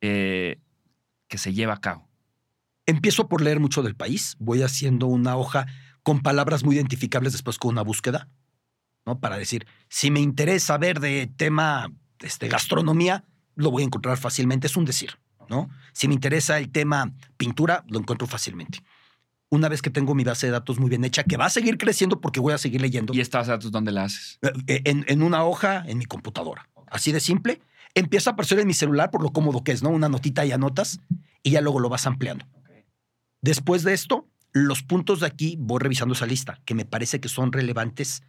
eh, que se lleva a cabo. Empiezo por leer mucho del país, voy haciendo una hoja con palabras muy identificables después con una búsqueda, ¿no? Para decir, si me interesa ver de tema este, gastronomía, lo voy a encontrar fácilmente, es un decir, ¿no? Si me interesa el tema pintura, lo encuentro fácilmente una vez que tengo mi base de datos muy bien hecha, que va a seguir creciendo porque voy a seguir leyendo. ¿Y esta base de datos dónde la haces? Eh, eh, en, una hoja en mi computadora. Así de simple. Empieza a aparecer en mi celular por lo cómodo que es, ¿no? Una notita y anotas y ya luego lo vas ampliando. Después de esto, los puntos de aquí voy revisando esa lista, que me parece que son relevantes.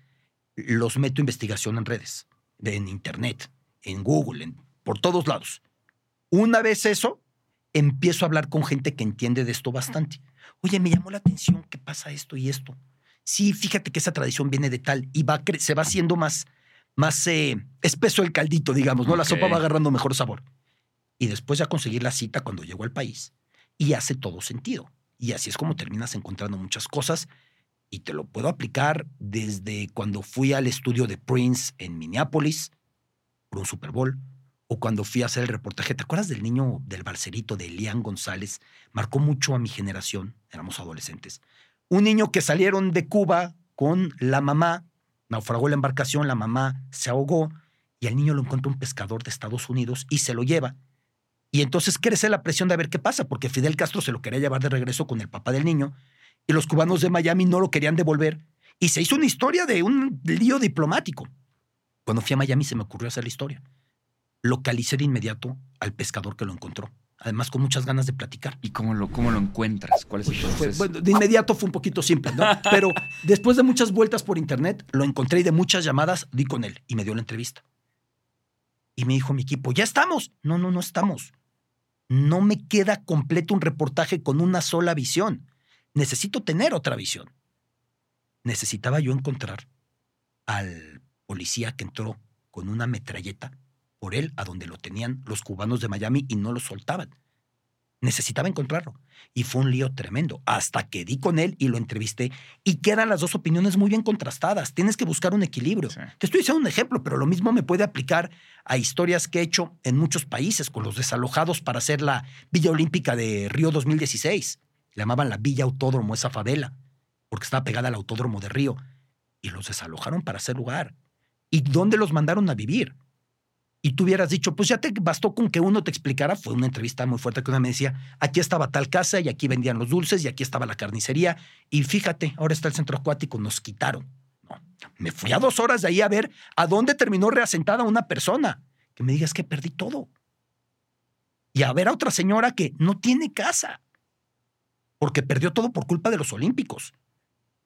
Los meto a investigación en redes, en internet, en Google, por todos lados. Una vez eso, empiezo a hablar con gente que entiende de esto bastante. Oye, me llamó la atención que pasa esto y esto. Sí, fíjate que esa tradición viene de tal y va se va haciendo más, más eh, espeso el caldito, digamos, ¿no? La sopa va agarrando mejor sabor. Y después ya conseguir la cita cuando llego al país. Y hace todo sentido. Y así es como terminas encontrando muchas cosas. Y te lo puedo aplicar desde cuando fui al estudio de Prince en Minneapolis por un Super Bowl. O cuando fui a hacer el reportaje. ¿Te acuerdas del niño del balserito de Elian González? Marcó mucho a mi generación. Éramos adolescentes. Un niño que salieron de Cuba con la mamá naufragó la embarcación, la mamá se ahogó y al niño lo encuentra un pescador de Estados Unidos y se lo lleva. Y entonces crece la presión de ver qué pasa, porque Fidel Castro se lo quería llevar de regreso con el papá del niño y los cubanos de Miami no lo querían devolver y se hizo una historia de un lío diplomático. Cuando fui a Miami se me ocurrió hacer la historia. Localicé de inmediato al pescador que lo encontró, además con muchas ganas de platicar. ¿Y cómo lo, cómo lo encuentras? ¿Cuál es el proceso? bueno, de inmediato fue un poquito simple, ¿no? <laughs> Pero después de muchas vueltas por internet, lo encontré y de muchas llamadas di con él y me dio la entrevista. Y me dijo mi equipo, ya estamos. No, no, no estamos. No me queda completo un reportaje con una sola visión. Necesito tener otra visión. Necesitaba yo encontrar al policía que entró con una metralleta por él a donde lo tenían los cubanos de Miami y no lo soltaban. Necesitaba encontrarlo. Y fue un lío tremendo, hasta que di con él y lo entrevisté. Y quedan las dos opiniones muy bien contrastadas. Tienes que buscar un equilibrio. Sí. Te estoy diciendo un ejemplo, pero lo mismo me puede aplicar a historias que he hecho en muchos países con los desalojados para hacer la Villa Olímpica de Río 2016. Le llamaban la Villa Autódromo, esa favela, porque estaba pegada al Autódromo de Río. Y los desalojaron para hacer lugar. ¿Y dónde los mandaron a vivir? Y tú hubieras dicho, pues ya te bastó con que uno te explicara. Fue una entrevista muy fuerte que una me decía, aquí estaba tal casa y aquí vendían los dulces y aquí estaba la carnicería. Y fíjate, ahora está el centro acuático, nos quitaron. Me fui a dos horas de ahí a ver a dónde terminó reasentada una persona. Que me digas que perdí todo. Y a ver a otra señora que no tiene casa. Porque perdió todo por culpa de los olímpicos.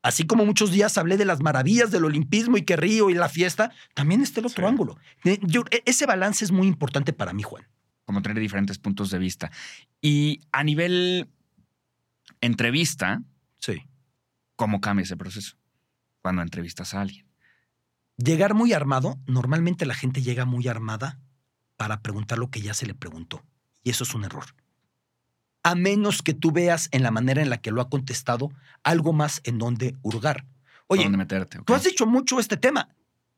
Así como muchos días hablé de las maravillas del olimpismo y que río y la fiesta, también está el otro Sí. ángulo. Eh, yo- e- ese balance es muy importante para mí, Juan. Como tener diferentes puntos de vista. Y a nivel entrevista, Sí. ¿cómo cambia ese proceso? Cuando entrevistas a alguien. Llegar muy armado, normalmente la gente llega muy armada para preguntar lo que ya se le preguntó. Y eso es un error. A menos que tú veas en la manera en la que lo ha contestado algo más en donde hurgar. ¿Por Oye, dónde meterte? ok? tú has dicho mucho este tema,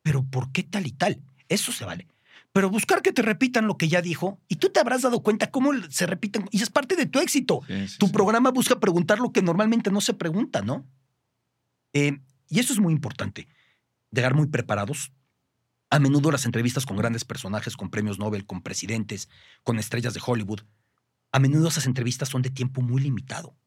pero ¿por qué tal y tal? Eso se vale. Pero buscar que te repitan lo que ya dijo y tú te habrás dado cuenta cómo se repiten y es parte de tu éxito. Sí, sí, Tu sí. programa busca preguntar lo que normalmente no se pregunta, ¿no? Eh, y eso es muy importante. Llegar muy preparados. A menudo las entrevistas con grandes personajes, con premios Nobel, con presidentes, con estrellas de Hollywood, a menudo esas entrevistas son de tiempo muy limitado.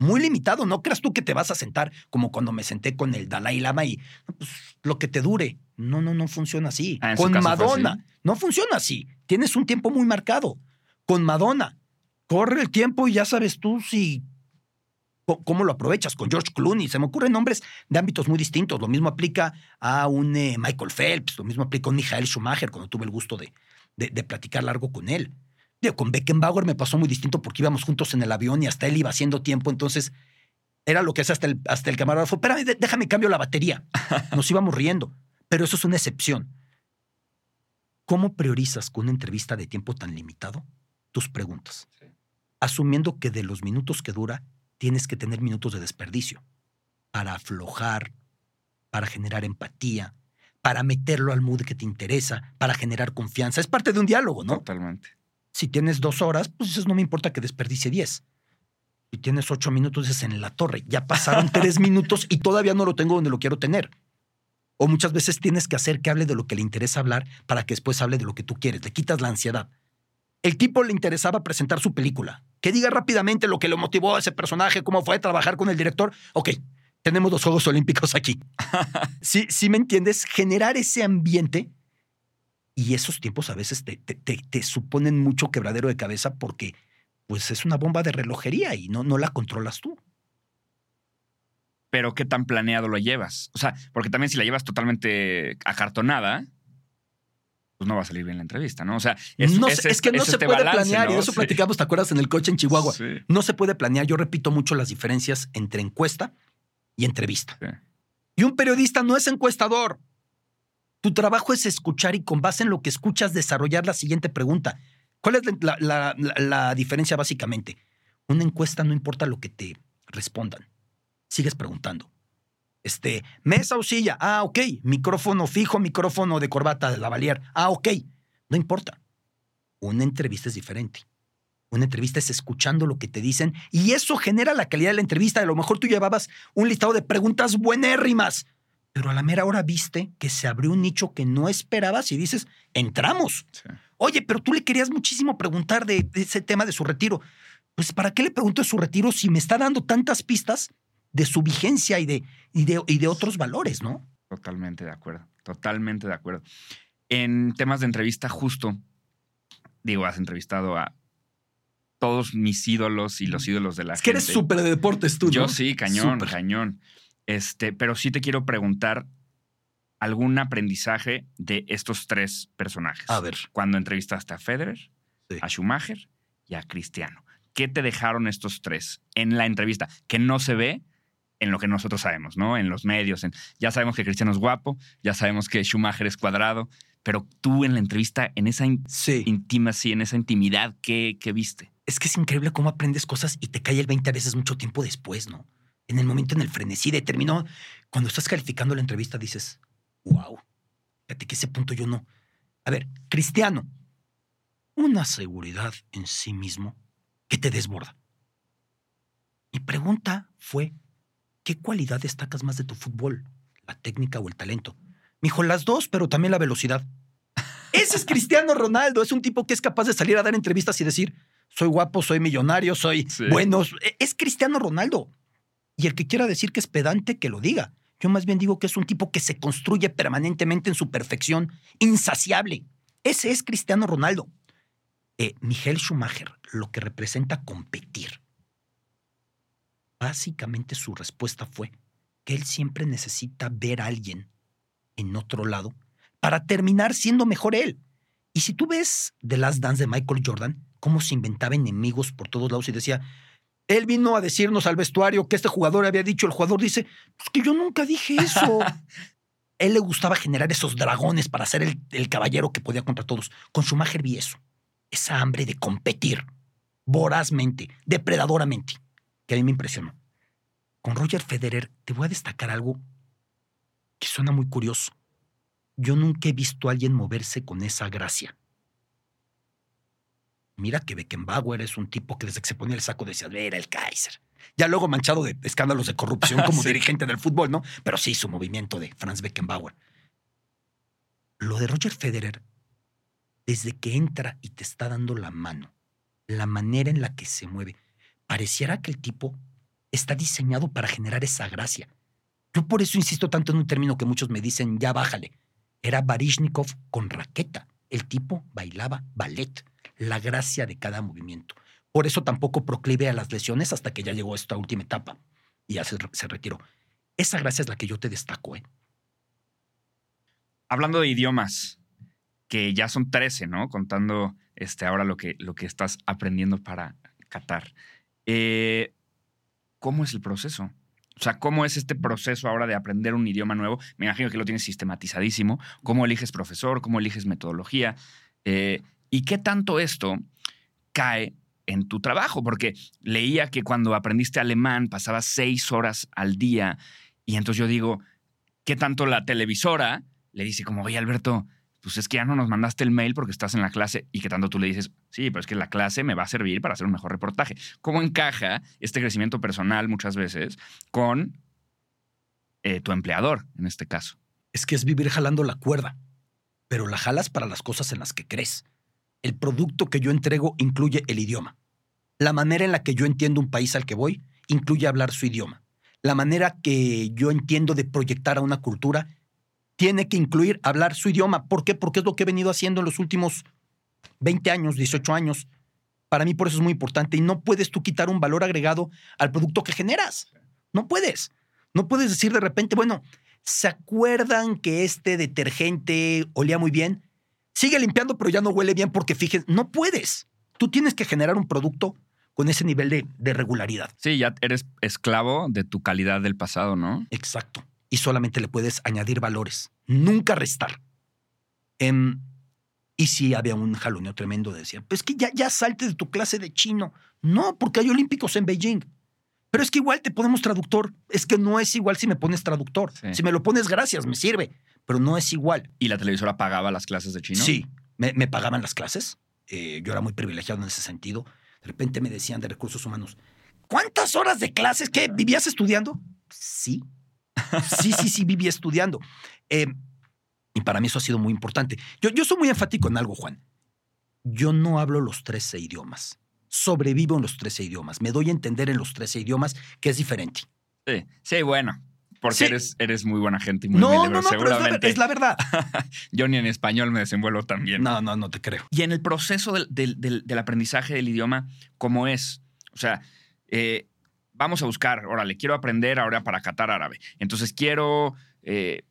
Muy limitado. No creas tú que te vas a sentar como cuando me senté con el Dalai Lama y pues, lo que te dure. No, no, no funciona así. Ah, ¿en su con Madonna. No funciona así. Tienes un tiempo muy marcado. Con Madonna. Corre el tiempo y ya sabes tú si cómo lo aprovechas. Con George Clooney. Se me ocurren nombres de ámbitos muy distintos. Lo mismo aplica a un eh, Michael Phelps. Lo mismo aplica a un Michael Schumacher cuando tuve el gusto de, de, de platicar largo con él. Digo, con Beckenbauer me pasó muy distinto porque íbamos juntos en el avión y hasta él iba haciendo tiempo. Entonces era lo que hace hasta el, hasta el camarógrafo. Espérame, déjame cambio la batería. <laughs> Nos íbamos riendo. Pero eso es una excepción. ¿Cómo priorizas con una entrevista de tiempo tan limitado tus preguntas? Sí. Asumiendo que de los minutos que dura, tienes que tener minutos de desperdicio para aflojar, para generar empatía, para meterlo al mood que te interesa, para generar confianza. Es parte de un diálogo, ¿no? Totalmente. Si tienes dos horas, pues dices, no me importa que desperdicie diez. Si tienes ocho minutos, dices, en la torre, ya pasaron <laughs> tres minutos y todavía no lo tengo donde lo quiero tener. O muchas veces tienes que hacer que hable de lo que le interesa hablar para que después hable de lo que tú quieres. Le quitas la ansiedad. El tipo le interesaba presentar su película. Que diga rápidamente lo que lo motivó a ese personaje, cómo fue a trabajar con el director. Ok, tenemos los Juegos Olímpicos aquí. <laughs> sí, sí me entiendes, generar ese ambiente y esos tiempos a veces te, te- te- te suponen mucho quebradero de cabeza porque pues es una bomba de relojería y no, no la controlas tú. Pero ¿qué tan planeado lo llevas? O sea, porque también si la llevas totalmente acartonada, pues no va a salir bien la entrevista, ¿no? O sea, es, no es sé, es que no es se este puede balance, planear y ¿no? de eso Sí. platicamos, ¿te acuerdas en el coche en Chihuahua? Sí, No se puede planear. Yo repito mucho las diferencias entre encuesta y entrevista. sí. Y un periodista no es encuestador. Tu trabajo es escuchar y con base en lo que escuchas desarrollar la siguiente pregunta. ¿Cuál es la, la- la- la diferencia básicamente? Una encuesta no importa lo que te respondan. Sigues preguntando. Este, mesa o silla. Ah, ok. Micrófono fijo, micrófono de corbata de lavalier. Ah, ok. No importa. Una entrevista es diferente. Una entrevista es escuchando lo que te dicen y eso genera la calidad de la entrevista. A lo mejor tú llevabas un listado de preguntas buenérrimas, pero a la mera hora viste que se abrió un nicho que no esperabas y dices, entramos. Sí. Oye, pero tú le querías muchísimo preguntar de, de ese tema de su retiro. Pues, ¿para qué le pregunto de su retiro si me está dando tantas pistas de su vigencia y de, y de, y de otros valores, no? Totalmente de acuerdo. Totalmente de acuerdo. En temas de entrevista, justo, digo, has entrevistado a todos mis ídolos y los ídolos de la Es que gente. eres súper de deportes tú, Yo sí, cañón, cañón. Este, pero sí te quiero preguntar algún aprendizaje de estos tres personajes. A ver. Cuando entrevistaste a Federer, Sí. a Schumacher y a Cristiano. ¿Qué te dejaron estos tres en la entrevista? Que no se ve en lo que nosotros sabemos, ¿no? En los medios. en- ya sabemos que Cristiano es guapo, ya sabemos que Schumacher es cuadrado, pero tú en la entrevista, en esa in- Sí. intimacy, en esa intimidad, ¿qué, qué viste? Es que es increíble cómo aprendes cosas y te cae el 20 a veces mucho tiempo después, ¿no? En el momento, en el frenesí de terminó, cuando estás calificando la entrevista dices, wow, fíjate que ese punto yo no. A ver, Cristiano, una seguridad en sí mismo que te desborda. Mi pregunta fue, ¿qué cualidad destacas más de tu fútbol? ¿La técnica o el talento? Me dijo, las dos, pero también la velocidad. <laughs> Ese es Cristiano Ronaldo, es un tipo que es capaz de salir a dar entrevistas y decir, soy guapo, soy millonario, soy Sí. bueno. Es Cristiano Ronaldo. Y el que quiera decir que es pedante, que lo diga. Yo más bien digo que es un tipo que se construye permanentemente en su perfección, insaciable. Ese es Cristiano Ronaldo. Eh, Miguel Schumacher, lo que representa competir. Básicamente su respuesta fue que él siempre necesita ver a alguien en otro lado para terminar siendo mejor él. Y si tú ves The Last Dance de Michael Jordan, cómo se inventaba enemigos por todos lados y decía, él vino a decirnos al vestuario que este jugador había dicho, el jugador dice, pues que yo nunca dije eso. <laughs> él le gustaba generar esos dragones para ser el, el caballero que podía contra todos. Con Schumacher vi eso, esa hambre de competir vorazmente, depredadoramente, que a mí me impresionó. Con Roger Federer te voy a destacar algo que suena muy curioso. Yo nunca he visto a alguien moverse con esa gracia. Mira que Beckenbauer es un tipo que desde que se ponía el saco decía, era el Kaiser. Ya luego manchado de escándalos de corrupción <laughs> como Sí. dirigente del fútbol, ¿no? Pero sí su movimiento de Franz Beckenbauer. Lo de Roger Federer, desde que entra y te está dando la mano, la manera en la que se mueve, pareciera que el tipo está diseñado para generar esa gracia. Yo por eso insisto tanto en un término que muchos me dicen, ya bájale. Era Barishnikov con raqueta. El tipo bailaba ballet, la gracia de cada movimiento. Por eso tampoco proclive a las lesiones hasta que ya llegó esta última etapa y ya se, se retiró. Esa gracia es la que yo te destaco, ¿eh? Hablando de idiomas, que ya son 13, ¿no? Contando este, ahora lo que, lo que estás aprendiendo para Qatar. Eh, ¿Cómo es el proceso? O sea, ¿cómo es este proceso ahora de aprender un idioma nuevo? Me imagino que lo tienes sistematizadísimo. ¿Cómo eliges profesor? ¿Cómo eliges metodología? Eh, ¿Y qué tanto esto cae en tu trabajo? Porque leía que cuando aprendiste alemán pasabas seis horas al día y entonces yo digo, ¿qué tanto la televisora le dice como, oye Alberto, pues es que ya no nos mandaste el mail porque estás en la clase y que tanto tú le dices, sí, pero es que la clase me va a servir para hacer un mejor reportaje. ¿Cómo encaja este crecimiento personal muchas veces con eh, tu empleador en este caso? Es que es vivir jalando la cuerda, pero la jalas para las cosas en las que crees. El producto que yo entrego incluye el idioma. La manera en la que yo entiendo un país al que voy incluye hablar su idioma. La manera que yo entiendo de proyectar a una cultura tiene que incluir hablar su idioma. ¿Por qué? Porque es lo que he venido haciendo en los últimos 20 años, 18 años. Para mí por eso es muy importante y no puedes tú quitar un valor agregado al producto que generas. No puedes. No puedes decir de repente, bueno, ¿se acuerdan que este detergente olía muy bien? Sigue limpiando, pero ya no huele bien porque fíjense, no puedes. Tú tienes que generar un producto con ese nivel de, de regularidad. Sí, ya eres esclavo de tu calidad del pasado, ¿no? Exacto. Y solamente le puedes añadir valores, nunca restar. Em, y sí había un jaloneo tremendo. Decían, pues que ya, ya salte de tu clase de chino. No, porque hay olímpicos en Beijing. Pero es que igual te ponemos traductor. Es que no es igual si me pones traductor. Sí. Si me lo pones, gracias, me sirve. Pero no es igual. ¿Y la televisora pagaba las clases de chino? Sí, me, me pagaban las clases. Eh, yo era muy privilegiado en ese sentido. De repente me decían de recursos humanos, ¿cuántas horas de clases? ¿Qué? ¿Vivías estudiando? Sí. Sí, sí, sí, vivía estudiando. Eh, y para mí eso ha sido muy importante. Yo, yo soy muy enfático en algo, Juan. Yo no hablo los 13 idiomas. Sobrevivo en los 13 idiomas. Me doy a entender en los 13 idiomas que es diferente. Sí, sí, bueno. Porque Sí. eres, eres muy buena gente y muy No, humilde, no, no, pero pero es la, seguramente es la verdad. <laughs> yo ni en español me desenvuelvo tan bien. No, no, no te creo. Y en el proceso del, del- del- del aprendizaje del idioma, ¿cómo es? O sea, eh, vamos a buscar, órale, quiero aprender ahora para catar árabe. Entonces quiero, eh,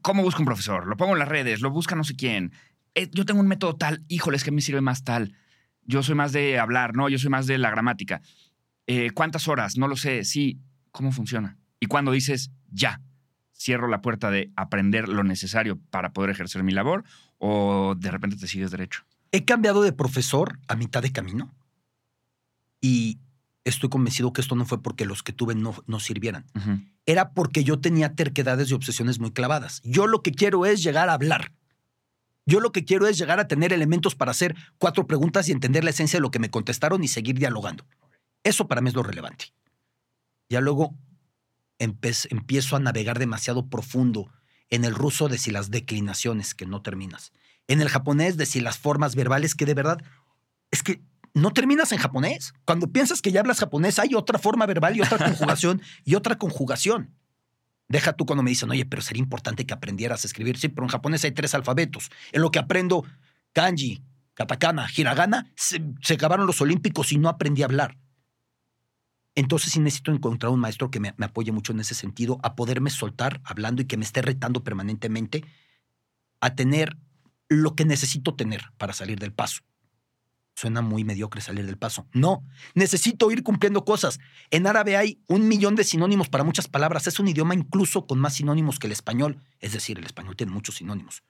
¿cómo busco un profesor? Lo pongo en las redes, lo busca no sé quién. Eh, yo tengo un método tal, híjole, es que me sirve más tal. Yo soy más de hablar, no, yo soy más de la gramática. ¿Cuántas horas? No lo sé. Sí, ¿cómo funciona? Y cuando dices, ya, cierro la puerta de aprender lo necesario para poder ejercer mi labor, o de repente te sigues derecho. He cambiado de profesor a mitad de camino y estoy convencido que esto no fue porque los que tuve no, no sirvieran. Era porque yo tenía terquedades y obsesiones muy clavadas. Yo lo que quiero es llegar a hablar. Yo lo que quiero es llegar a tener elementos para hacer cuatro preguntas y entender la esencia de lo que me contestaron y seguir dialogando. Eso para mí es lo relevante. Ya luego empiezo a navegar demasiado profundo en el ruso de si las declinaciones que no terminas. En el japonés de si las formas verbales que de verdad es que no terminas en japonés. Cuando piensas que ya hablas japonés hay otra forma verbal y otra conjugación <laughs> y otra conjugación. Deja tú cuando me dicen, oye, pero sería importante que aprendieras a escribir. Sí, pero en japonés hay tres alfabetos. En lo que aprendo kanji, katakana, hiragana, se, se acabaron los olímpicos y no aprendí a hablar. Entonces sí necesito encontrar un maestro que me, me apoye mucho en ese sentido, a poderme soltar hablando y que me esté retando permanentemente a tener lo que necesito tener para salir del paso. Suena muy mediocre salir del paso. No, necesito ir cumpliendo cosas. En árabe hay un millón de sinónimos para muchas palabras. Es un idioma incluso con más sinónimos que el español. Es decir, el español tiene muchos sinónimos.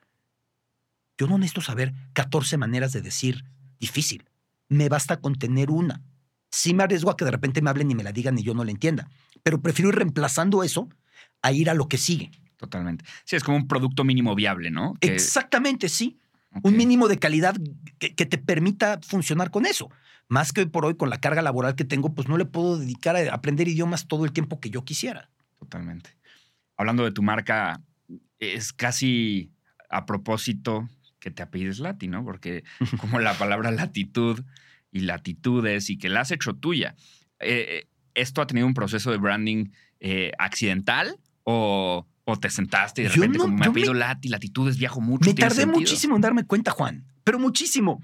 Yo no necesito saber 14 maneras de decir difícil. Me basta con tener una. Sí me arriesgo a que de repente me hablen y me la digan y yo no la entienda. Pero prefiero ir reemplazando eso a ir a lo que sigue. Totalmente. Sí, es como un producto mínimo viable, ¿no? Que- Exactamente, sí. Un mínimo de calidad que, que te permita funcionar con eso. Más que hoy por hoy, con la carga laboral que tengo, pues no le puedo dedicar a aprender idiomas todo el tiempo que yo quisiera. Totalmente. Hablando de tu marca, es casi a propósito que te apellides Lati, ¿no? Porque <laughs> como la palabra latitud y latitudes y que la has hecho tuya. Eh, ¿Esto ha tenido un proceso de branding eh, accidental o, o te sentaste y de Yo repente no- como me me- Lati, latitudes, viajo mucho? Me tardé sentido? muchísimo en darme cuenta, Juan, pero muchísimo.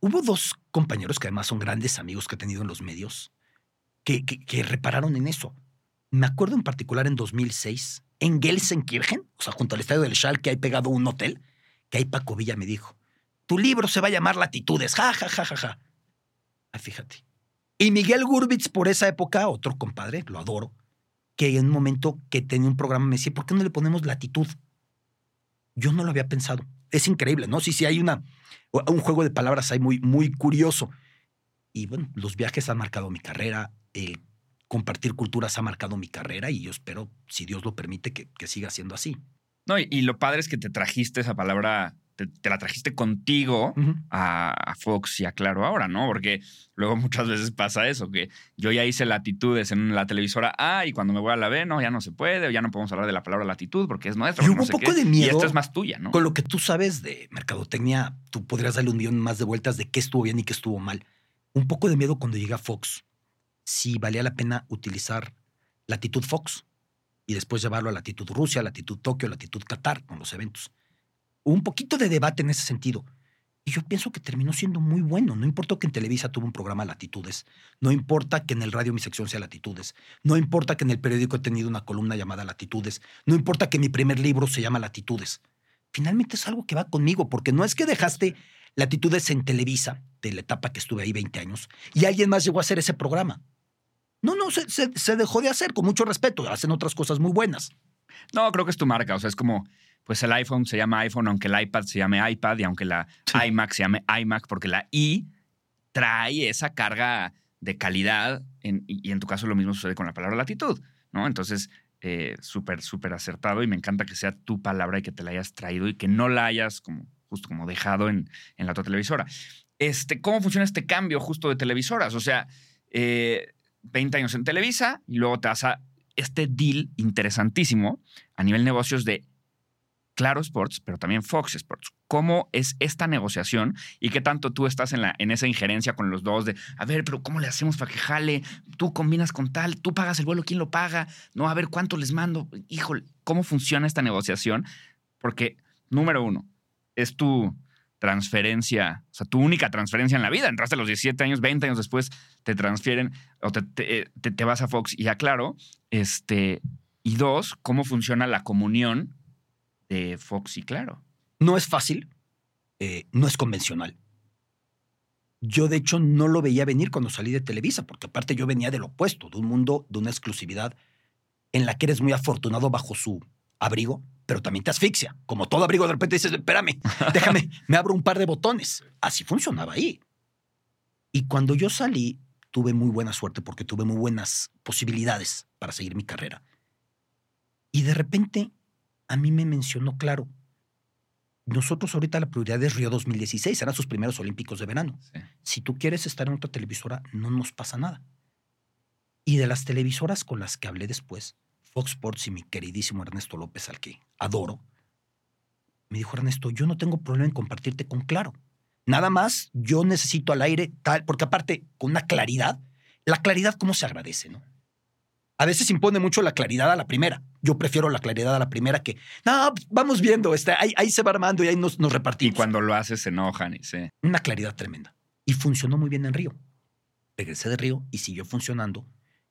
Hubo dos compañeros que además son grandes amigos que he tenido en los medios que, que- que repararon en eso. Me acuerdo en particular en 2006, en Gelsenkirchen, o sea, junto al estadio del Schalke, hay pegado un hotel, que ahí Paco Villa me dijo, tu libro se va a llamar Latitudes, ja, ja, ja, ja, ja. Ah, fíjate. Y Miguel Gurbitz, por esa época, otro compadre, lo adoro, que en un momento que tenía un programa me decía, ¿por qué no le ponemos latitud? Yo no lo había pensado. Es increíble, ¿no? Sí, sí, hay una, un juego de palabras ahí muy, muy curioso. Y bueno, los viajes han marcado mi carrera, compartir culturas ha marcado mi carrera y yo espero, si Dios lo permite, que, que siga siendo así. No, y lo padre es que te trajiste esa palabra, te, te la trajiste contigo a, a Fox y a Claro ahora, ¿no? Porque luego muchas veces pasa eso, que yo ya hice latitudes en la televisora A y cuando me voy a la B, no, ya no se puede, o ya no podemos hablar de la palabra latitud porque es nuestra. Y hubo no sé un poco qué. de miedo. Y esta es más tuya, ¿no? Con lo que tú sabes de mercadotecnia, tú podrías darle un millón más de vueltas de qué estuvo bien y qué estuvo mal. Un poco de miedo cuando llega Fox. Si valía la pena utilizar latitud Fox y después llevarlo a latitud Rusia, latitud Tokio, latitud Qatar con los eventos. Un poquito de debate en ese sentido. Y yo pienso que terminó siendo muy bueno. No importa que en Televisa tuvo un programa Latitudes. No importa que en el radio mi sección sea Latitudes. No importa que en el periódico he tenido una columna llamada Latitudes. No importa que mi primer libro se llama Latitudes finalmente es algo que va conmigo, porque no es que dejaste latitudes en Televisa, de la etapa que estuve ahí 20 años, y alguien más llegó a hacer ese programa. No, no, se, se- se dejó de hacer, con mucho respeto, hacen otras cosas muy buenas. No, creo que es tu marca. O sea, es como, pues el iPhone se llama iPhone, aunque el iPad se llame iPad y aunque la iMac se llame iMac, porque la I trae esa carga de calidad y en tu caso lo mismo sucede con la palabra latitud, ¿no? Entonces, eh, súper, súper acertado y me encanta que sea tu palabra y que te la hayas traído y que no la hayas como justo como dejado en, en la otra televisora. Este, ¿Cómo funciona este cambio justo de televisoras? O sea, 20 eh, años en Televisa y luego te vas a este deal interesantísimo a nivel negocios de Claro Sports, pero también Fox Sports. ¿Cómo es esta negociación y qué tanto tú estás en, la, en esa injerencia con los dos de, a ver, pero ¿cómo le hacemos para que jale? Tú combinas con tal, tú pagas el vuelo, ¿quién lo paga? No, a ver, ¿cuánto les mando? Híjole, ¿cómo funciona esta negociación? Porque, número uno, es tu transferencia, o sea, tu única transferencia en la vida. Entraste a los 17 años, 20 años después te transfieren o te, te vas a Fox y ya claro. Este, y dos, ¿cómo funciona la comunión de Fox y Claro. No es fácil, eh, no es convencional. Yo, de hecho, no lo veía venir cuando salí de Televisa, porque aparte yo venía del opuesto, de un mundo de una exclusividad en la que eres muy afortunado bajo su abrigo, pero también te asfixia. Como todo abrigo, de repente dices, espérame, <laughs> déjame, me abro un par de botones. Así funcionaba ahí. Y cuando yo salí, tuve muy buena suerte porque tuve muy buenas posibilidades para seguir mi carrera. Y de repente a mí me mencionó claro. Nosotros ahorita la prioridad es Río 2016, serán sus primeros Olímpicos de verano. Si tú quieres estar en otra televisora, no nos pasa nada. Y de las televisoras con las que hablé después, Fox Sports y mi queridísimo Ernesto López, al que adoro, me dijo Ernesto, yo no tengo problema en compartirte con Claro. Nada más, yo necesito al aire tal, porque aparte, con una claridad, la claridad cómo se agradece, ¿no? A veces impone mucho la claridad a la primera. Yo prefiero la claridad a la primera que, no, pues, vamos viendo, este, ahí, se va armando y ahí nos, nos repartimos. Y cuando lo haces se enojan y se... Una claridad tremenda. Y funcionó muy bien en Río. Regresé de Río y siguió funcionando.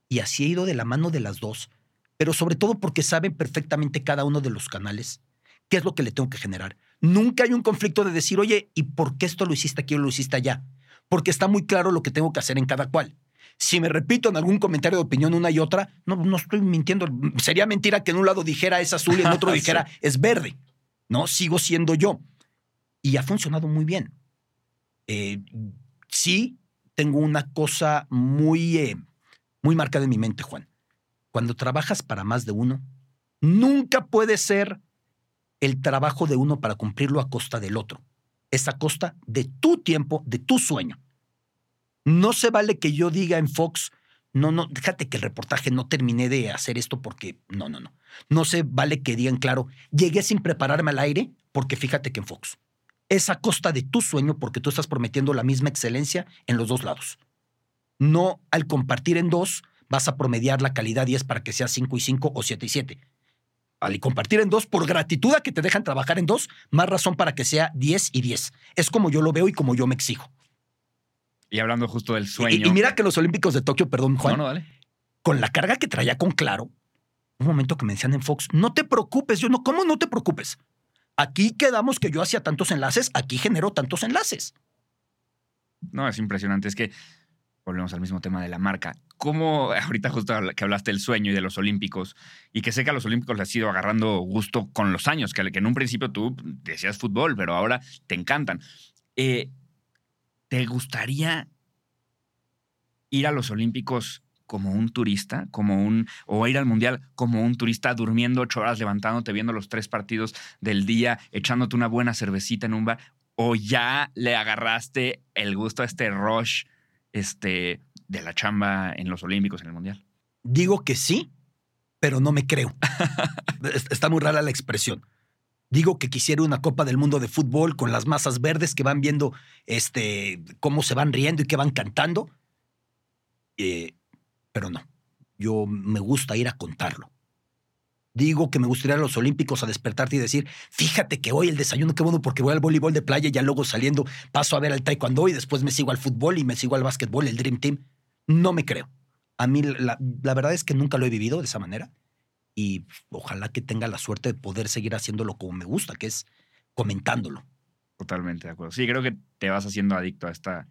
Y así he ido de la mano de las dos, pero sobre todo porque saben perfectamente cada uno de los canales qué es lo que le tengo que generar. Nunca hay un conflicto de decir, oye, ¿y por qué esto lo hiciste aquí o lo hiciste allá? Porque está muy claro lo que tengo que hacer en cada cual. Si me repito en algún comentario de opinión una y otra, no, no estoy mintiendo. Sería mentira que en un lado dijera es azul y en otro <laughs> dijera es verde. No, sigo siendo yo. Y ha funcionado muy bien. Eh, sí, tengo una cosa muy, eh, muy marcada en mi mente, Juan. Cuando trabajas para más de uno, nunca puede ser el trabajo de uno para cumplirlo a costa del otro. Es a costa de tu tiempo, de tu sueño. No se vale que yo diga en Fox, no, no, déjate que el reportaje no terminé de hacer esto porque no, no, no. No se vale que digan, claro, llegué sin prepararme al aire porque fíjate que en Fox. Es a costa de tu sueño porque tú estás prometiendo la misma excelencia en los dos lados. No al compartir en dos vas a promediar la calidad 10 para que sea 5 y 5 o 7 y 7. Al compartir en dos, por gratitud a que te dejan trabajar en dos, más razón para que sea 10 y 10. Es como yo lo veo y como yo me exijo. Y hablando justo del sueño. Y, mira que los Olímpicos de Tokio, perdón, Juan. No, no, dale. Con la carga que traía con Claro, un momento que me decían en Fox, no te preocupes. Yo no, ¿cómo no te preocupes? Aquí quedamos que yo hacía tantos enlaces, aquí genero tantos enlaces. No, es impresionante. Es que volvemos al mismo tema de la marca. ¿Cómo, ahorita justo que hablaste del sueño y de los Olímpicos, y que sé que a los Olímpicos les has ido agarrando gusto con los años, que, en un principio tú decías fútbol, pero ahora te encantan. Eh, ¿Te gustaría ir a los Olímpicos como un turista, como un, o ir al Mundial como un turista durmiendo ocho horas, levantándote, viendo los tres partidos del día, echándote una buena cervecita en un bar, o ya le agarraste el gusto a este rush este, de la chamba en los Olímpicos, en el Mundial? Digo que sí, pero no me creo. <laughs> Está muy rara la expresión. Digo que quisiera una Copa del Mundo de fútbol con las masas verdes que van viendo este, cómo se van riendo y que van cantando. Eh, pero no, yo me gusta ir a contarlo. Digo que me gustaría a los Olímpicos a despertarte y decir, fíjate que hoy el desayuno, qué bueno, porque voy al voleibol de playa y ya luego saliendo paso a ver al taekwondo y después me sigo al fútbol y me sigo al básquetbol, el Dream Team. No me creo. A mí la verdad es que nunca lo he vivido de esa manera y ojalá que tenga la suerte de poder seguir haciéndolo como me gusta, que es comentándolo. Totalmente de acuerdo. Sí, creo que te vas haciendo adicto a esta,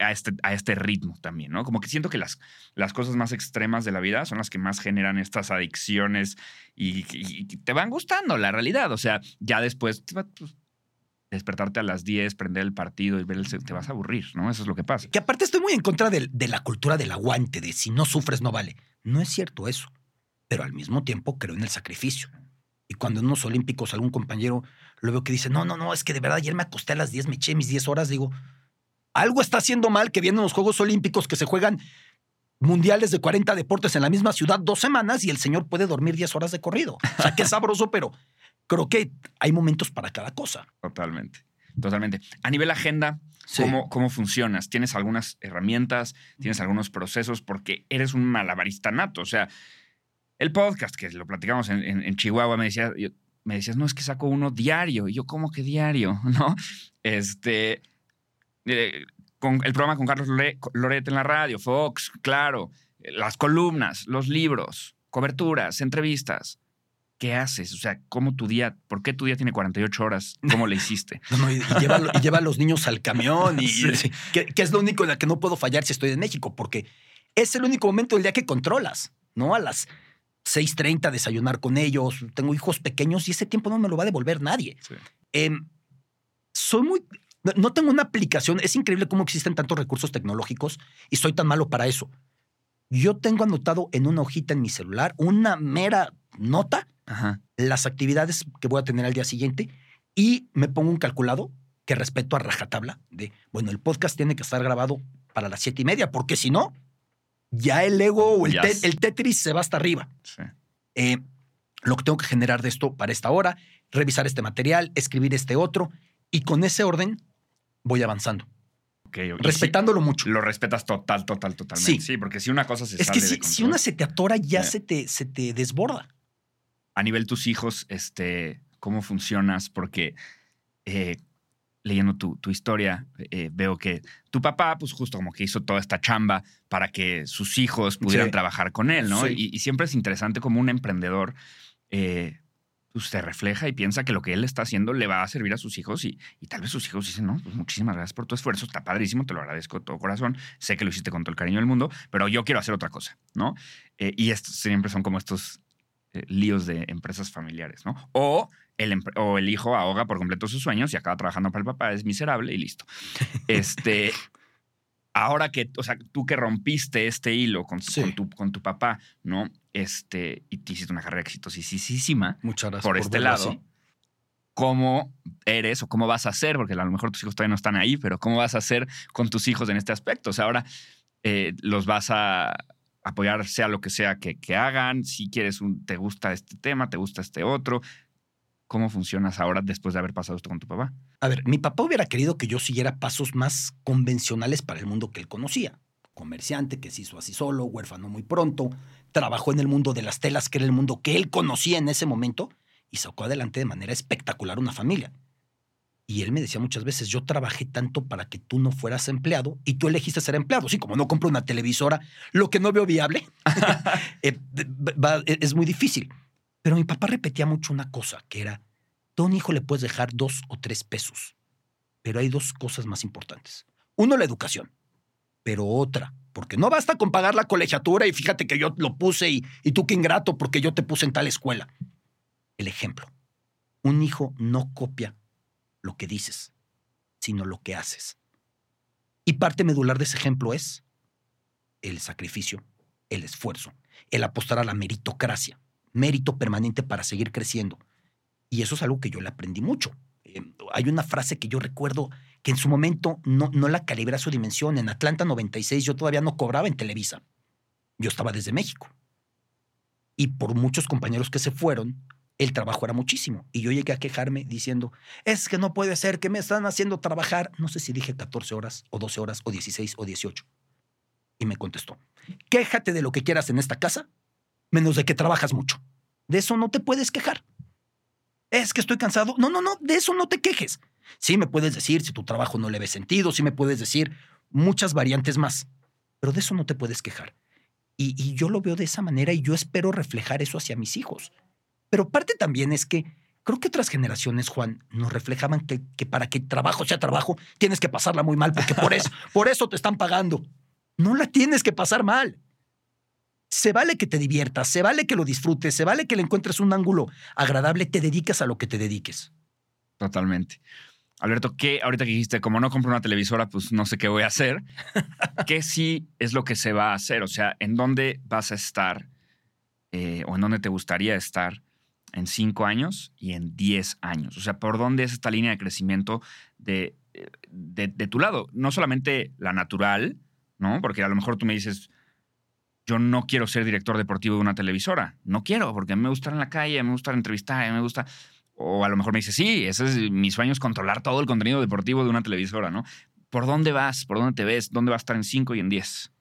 a este, a este ritmo también, ¿no? Como que siento que las, las cosas más extremas de la vida son las que más generan estas adicciones y, y- y te van gustando, la realidad. O sea, ya después pues, despertarte a las 10, prender el partido y ver el... te vas a aburrir, ¿no? Eso es lo que pasa. Que aparte estoy muy en contra del- de, la cultura del aguante, de si no sufres no vale. No es cierto eso. Pero al mismo tiempo creo en el sacrificio. Y cuando en unos olímpicos algún compañero lo veo que dice, no, no, no, es que de verdad ayer me acosté a las 10, me eché mis 10 horas, digo, algo está haciendo mal que vienen los Juegos Olímpicos que se juegan mundiales de 40 deportes en la misma ciudad dos semanas y el señor puede dormir 10 horas de corrido. O sea, qué <laughs> sabroso, pero creo que hay momentos para cada cosa. Totalmente. Totalmente. A nivel agenda, Sí. ¿cómo, ¿cómo funcionas? ¿Tienes algunas herramientas? ¿Tienes algunos procesos? Porque eres un malabarista nato. O sea, el podcast, que lo platicamos en, en- en Chihuahua, me, decía, yo- me decías, no, es que saco uno diario. Y yo, ¿cómo que diario? <laughs> ¿No? Este. eh, con el programa con Carlos Lore- Loret en la radio, Fox, claro, eh, las columnas, los libros, coberturas, entrevistas. ¿Qué haces? O sea, ¿cómo tu día, por qué tu día tiene 48 horas? ¿Cómo le hiciste? <laughs> No, no, y, y lleva, y lleva a los niños al camión, y, <laughs> Sí. que, que es lo único en la que no puedo fallar si estoy en México, porque es el único momento del día que controlas, ¿no? A las 6:30 desayunar con ellos, tengo hijos pequeños y ese tiempo no me lo va a devolver nadie. Sí. Em, soy muy... no- No tengo una aplicación, es increíble cómo existen tantos recursos tecnológicos y soy tan malo para eso. Yo tengo anotado en una hojita en mi celular una mera nota Ajá. las actividades que voy a tener al día siguiente y me pongo un calculado que respeto a rajatabla de, bueno, el podcast tiene que estar grabado para las siete y media, porque si no, ya el ego o el, te- el Tetris se va hasta arriba. Sí. Eh, lo que tengo que generar de esto para esta hora, revisar este material, escribir este otro, y con ese orden voy avanzando, respetándolo mucho. lo respetas total, total, totalmente. Sí. Sí, porque si una cosa se Es sale que si, una se te atora, ya se, te, se te desborda. a nivel tus hijos, este, ¿cómo funcionas? Porque eh, leyendo tu, tu historia, eh, veo que tu papá, pues justo como que hizo toda esta chamba para que sus hijos pudieran Sí. trabajar con él, ¿no? Sí. Y, y siempre es interesante como un emprendedor eh, pues se refleja y piensa que lo que él está haciendo le va a servir a sus hijos y, y tal vez sus hijos dicen, no, pues muchísimas gracias por tu esfuerzo, está padrísimo, te lo agradezco de todo corazón, sé que lo hiciste con todo el cariño del mundo, pero yo quiero hacer otra cosa, ¿no? Eh, y estos siempre son como estos líos de empresas familiares, ¿no? O el, o el hijo ahoga por completo sus sueños y acaba trabajando para el papá, es miserable y listo. <laughs> Este, ahora que, o sea, tú que rompiste este hilo con, Sí. con tu, con tu papá, ¿no? Este, y te hiciste una carrera exitosísima Muchas gracias. por este lado. así. ¿Cómo eres o cómo vas a hacer? Porque a lo mejor tus hijos todavía no están ahí, pero ¿cómo vas a hacer con tus hijos en este aspecto? O sea, ahora eh, los vas a apoyar sea lo que sea que, que hagan, si quieres un, te gusta este tema, te gusta este otro. ¿Cómo funcionas ahora después de haber pasado esto con tu papá? A ver, mi papá hubiera querido que yo siguiera pasos más convencionales para el mundo que él conocía. Comerciante que se hizo así solo, huérfano muy pronto, trabajó en el mundo de las telas, que era el mundo que él conocía en ese momento, y sacó adelante de manera espectacular una familia. Y él me decía muchas veces, yo trabajé tanto para que tú no fueras empleado y tú elegiste ser empleado. Sí, como no compro una televisora, lo que no veo viable, <laughs> eh, es muy difícil. Pero mi papá repetía mucho una cosa, que era, tú a un hijo le puedes dejar dos o tres pesos, pero hay dos cosas más importantes. Uno, la educación, pero otra, porque no basta con pagar la colegiatura y fíjate que yo lo puse y, y tú qué ingrato porque yo te puse en tal escuela. El ejemplo. Un hijo no copia lo que dices, sino lo que haces. Y parte medular de ese ejemplo es el sacrificio, el esfuerzo, el apostar a la meritocracia, mérito permanente para seguir creciendo. Y eso es algo que yo le aprendí mucho. Eh, hay una frase que yo recuerdo que en su momento no, no la calibré a su dimensión. En Atlanta 96 yo todavía no cobraba en Televisa. Yo estaba desde México. Y por muchos compañeros que se fueron, el trabajo era muchísimo. Y yo llegué a quejarme diciendo, es que no puede ser que me están haciendo trabajar. No sé si dije 14 horas o 12 horas o 16 o 18. Y me contestó, quéjate de lo que quieras en esta casa, menos de que trabajas mucho. De eso no te puedes quejar. Es que estoy cansado. No, no, no, de eso no te quejes. Sí me puedes decir si tu trabajo no le ve sentido, sí me puedes decir muchas variantes más, pero de eso no te puedes quejar. Y, y yo lo veo de esa manera y yo espero reflejar eso hacia mis hijos. Pero parte también es que Creo que otras generaciones, Juan, nos reflejaban que, que para que trabajo sea trabajo, tienes que pasarla muy mal, porque por eso, <laughs> por eso te están pagando. No la tienes que pasar mal. Se vale que te diviertas, se vale que lo disfrutes, se vale que le encuentres un ángulo agradable, te dediques a lo que te dediques. Totalmente. Alberto, ¿qué ahorita que dijiste, como no compro una televisora, pues no sé qué voy a hacer? <laughs> ¿Qué sí es lo que se va a hacer? O sea, ¿en dónde vas a estar eh, o en dónde te gustaría estar en cinco años y en diez años? O sea, ¿por dónde es esta línea de crecimiento de, de, de tu lado? No solamente la natural, ¿no? Porque a lo mejor tú me dices, yo no quiero ser director deportivo de una televisora. No quiero, porque me gusta estar en la calle, me gusta entrevistar, me gusta... O a lo mejor me dice, sí, ese es mi sueño, es controlar todo el contenido deportivo de una televisora, ¿no? ¿Por dónde vas? ¿Por dónde te ves? ¿Dónde vas a estar en 5 y en 10?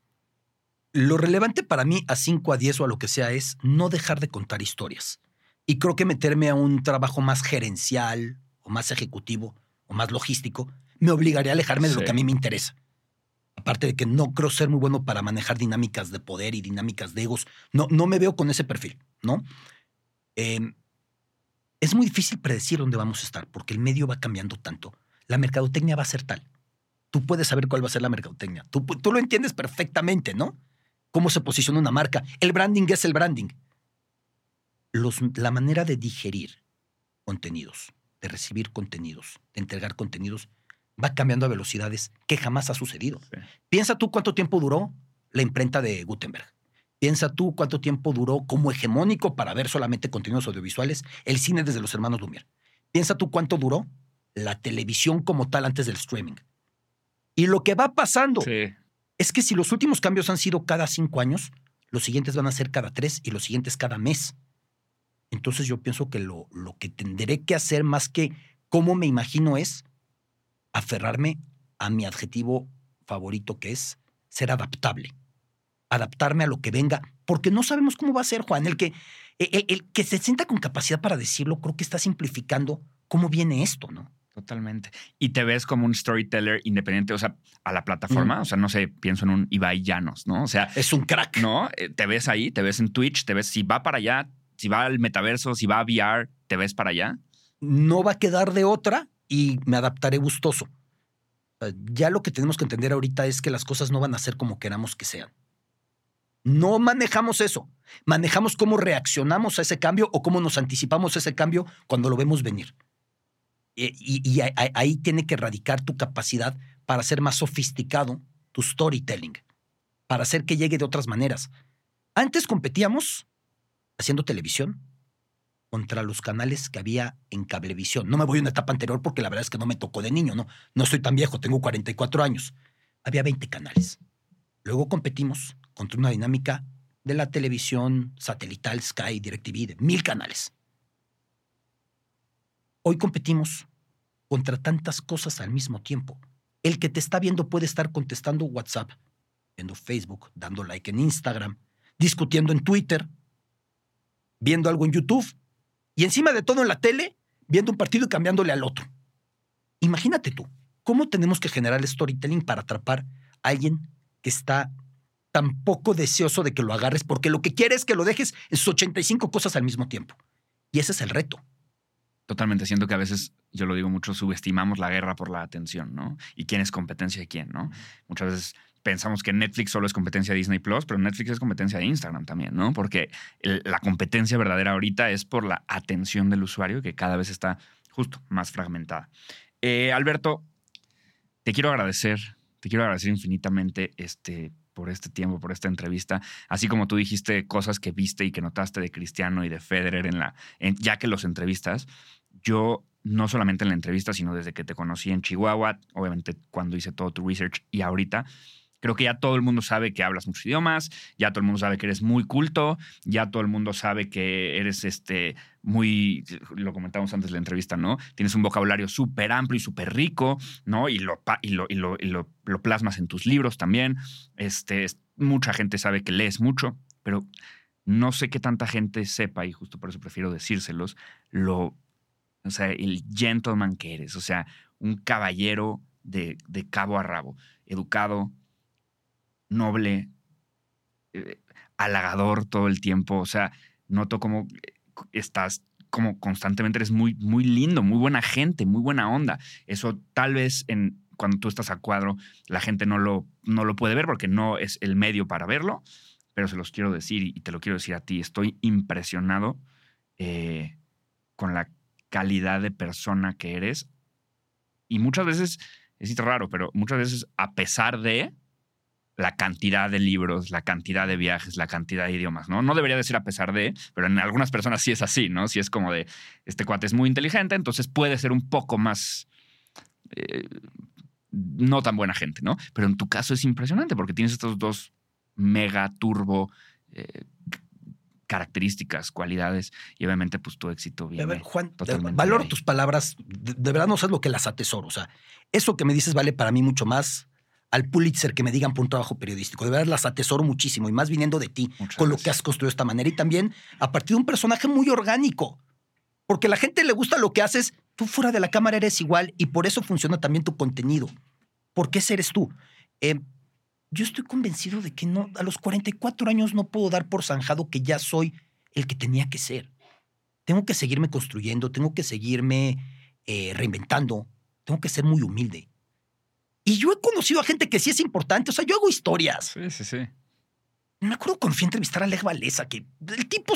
Lo relevante para mí a 5, a 10 o a lo que sea es no dejar de contar historias. Y creo que meterme a un trabajo más gerencial o más ejecutivo o más logístico me obligaría a alejarme de lo que a mí me interesa. Aparte de que no creo ser muy bueno para manejar dinámicas de poder y dinámicas de egos. No, no me veo con ese perfil, ¿no? Eh, es muy difícil predecir dónde vamos a estar porque el medio va cambiando tanto. La mercadotecnia va a ser tal. Tú puedes saber cuál va a ser la mercadotecnia. Tú, tú lo entiendes perfectamente, ¿no? Cómo se posiciona una marca. El branding es el branding. La manera de digerir contenidos, de recibir contenidos, de entregar contenidos, va cambiando a velocidades que jamás ha sucedido. Sí. Piensa tú cuánto tiempo duró la imprenta de Gutenberg. Piensa tú cuánto tiempo duró como hegemónico para ver solamente contenidos audiovisuales el cine desde los hermanos Lumière. Piensa tú cuánto duró la televisión como tal antes del streaming. Y lo que va pasando Sí. es que si los últimos cambios han sido cada cinco años, los siguientes van a ser cada tres y los siguientes cada mes. Entonces yo pienso que lo, lo que tendré que hacer más que cómo me imagino es aferrarme a mi adjetivo favorito que es ser adaptable. Adaptarme a lo que venga, porque no sabemos cómo va a ser, Juan. El que, el, el que se sienta con capacidad para decirlo, creo que está simplificando cómo viene esto, ¿no? Totalmente. Y te ves como un storyteller independiente, o sea, a la plataforma. O sea, no sé, pienso en un Ibai Llanos, ¿no? O sea, Es un crack. ¿no? Eh, Te ves ahí, te ves en Twitch, te ves si va para allá, si va al metaverso, si va a VR, te ves para allá. no va a quedar de otra y me adaptaré gustoso. Ya lo que tenemos que entender ahorita es que las cosas no van a ser como queramos que sean. No manejamos eso. Manejamos cómo reaccionamos a ese cambio o cómo nos anticipamos a ese cambio cuando lo vemos venir. Y, y- y ahí tiene que radicar tu capacidad para ser más sofisticado tu storytelling, para hacer que llegue de otras maneras. Antes competíamos haciendo televisión contra los canales que había en Cablevisión. No me voy a una etapa anterior porque la verdad es que no me tocó de niño, no, no soy tan viejo, tengo 44 años. Había 20 canales. Luego competimos contra una dinámica de la televisión satelital Sky, DirecTV, de mil canales. Hoy competimos contra tantas cosas al mismo tiempo. El que te está viendo puede estar contestando WhatsApp, viendo Facebook, dando like en Instagram, discutiendo en Twitter, viendo algo en YouTube y encima de todo en la tele, viendo un partido y cambiándole al otro. Imagínate tú, ¿cómo tenemos que generar el storytelling para atrapar a alguien que está tan poco deseoso de que lo agarres porque lo que quiere es que lo dejes en sus 85 cosas al mismo tiempo? Y ese es el reto. Totalmente. Siento que a veces, yo lo digo mucho, subestimamos la guerra por la atención, ¿no? Y quién es competencia de quién, ¿no? Muchas veces pensamos que Netflix solo es competencia de Disney Plus, pero Netflix es competencia de Instagram también, ¿no? Porque la competencia verdadera ahorita es por la atención del usuario que cada vez está justo más fragmentada. Eh, Alberto, te quiero agradecer, te quiero agradecer infinitamente este, por este tiempo, por esta entrevista. Así como tú dijiste cosas que viste y que notaste de Cristiano y de Federer en la, en- ya que los entrevistas, yo no solamente en la entrevista, sino desde que te conocí en Chihuahua, obviamente cuando hice todo tu research y ahorita, creo que ya todo el mundo sabe que hablas muchos idiomas, ya todo el mundo sabe que eres muy culto, ya todo el mundo sabe que eres este muy, lo comentamos antes de la entrevista, ¿no? Tienes un vocabulario súper amplio y súper rico, ¿no? Y, lo, y, lo, y, lo, lo- plasmas en tus libros también. Este, es- mucha gente sabe que lees mucho, pero no sé qué tanta gente sepa, y justo por eso prefiero decírselos, lo, o sea, el gentleman que eres, o sea, un caballero de, de cabo a rabo, educado, noble, eh, halagador todo el tiempo, o sea, noto cómo estás como constantemente eres muy, muy lindo, muy buena gente, muy buena onda. Eso tal vez en, cuando tú estás a cuadro, la gente no lo, no lo puede ver porque no es el medio para verlo, pero se los quiero decir y te lo quiero decir a ti. Estoy impresionado eh, con la calidad de persona que eres. Y muchas veces, es raro, pero muchas veces, a pesar de la cantidad de libros, la cantidad de viajes, la cantidad de idiomas, ¿no? No debería decir a pesar de, pero en algunas personas sí es así, ¿no? Si es como de, este cuate es muy inteligente, entonces puede ser un poco más... Eh, no tan buena gente, ¿no? Pero en tu caso es impresionante porque tienes estos dos mega turbo eh, características, cualidades y obviamente pues tu éxito viene. A ver, Juan, valoro tus palabras, de, verdad no sé lo que las atesoro, o sea, eso que me dices vale para mí mucho más al Pulitzer que me digan por un trabajo periodístico. De verdad las atesoro muchísimo y más viniendo de ti, con lo que has construido de esta manera y también a partir de un personaje muy orgánico. Porque a la gente le gusta lo que haces, tú fuera de la cámara eres igual y por eso funciona también tu contenido. Porque ese eres tú. Eh, yo estoy convencido de que no, a los 44 años no puedo dar por zanjado que ya soy el que tenía que ser. Tengo que seguirme construyendo, tengo que seguirme eh, reinventando, tengo que ser muy humilde. Y yo he conocido a gente que sí es importante, o sea, yo hago historias. Sí, sí, sí. Me acuerdo cuando fui a entrevistar a Lech Walesa, que el tipo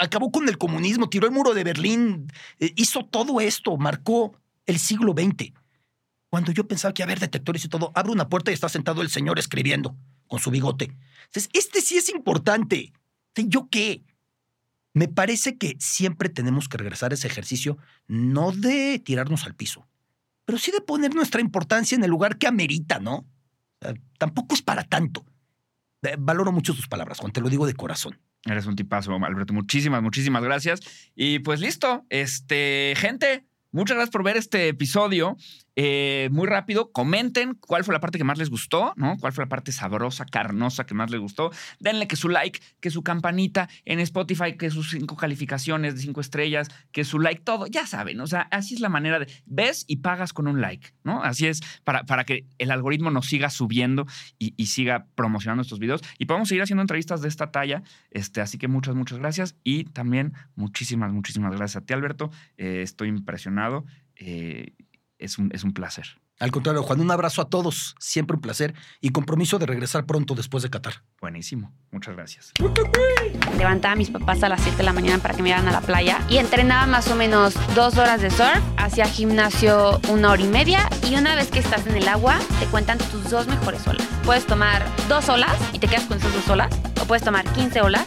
acabó con el comunismo, tiró el muro de Berlín, eh, hizo todo esto, marcó el siglo XX. Cuando yo pensaba que haber detectores y todo, abre una puerta y está sentado el señor escribiendo con su bigote. Entonces, este sí es importante. ¿Yo qué? Me parece que siempre tenemos que regresar a ese ejercicio, no de tirarnos al piso, pero sí de poner nuestra importancia en el lugar que amerita, ¿no? tampoco es para tanto. Valoro mucho tus palabras, Juan, te lo digo de corazón. Eres un tipazo, Alberto. Muchísimas, muchísimas gracias. Y pues listo, este, gente, Muchas gracias por ver este episodio. Eh, muy rápido, comenten cuál fue la parte que más les gustó, ¿no? ¿Cuál fue la parte sabrosa, carnosa que más les gustó? Denle que su like, que su campanita en Spotify, que sus cinco calificaciones de cinco estrellas, que su like, todo. Ya saben, o sea, así es la manera de. Ves y pagas con un like, ¿no? Así es para, para que el algoritmo nos siga subiendo y, siga promocionando estos videos y podamos seguir haciendo entrevistas de esta talla. Este, así que muchas, muchas gracias y también muchísimas, muchísimas gracias a ti, Alberto. Eh, estoy impresionado eh, es, un, es un placer. Al contrario, Juan, un abrazo a todos. Siempre un placer y compromiso de regresar pronto después de Qatar. Buenísimo. Muchas gracias. Levantaba a mis papás a las 7 de la mañana para que me llevaran a la playa y entrenaba más o menos dos horas de surf, hacía gimnasio una hora y media y una vez que estás en el agua te cuentan tus dos mejores olas. Puedes tomar dos olas y te quedas con esas dos olas o puedes tomar 15 olas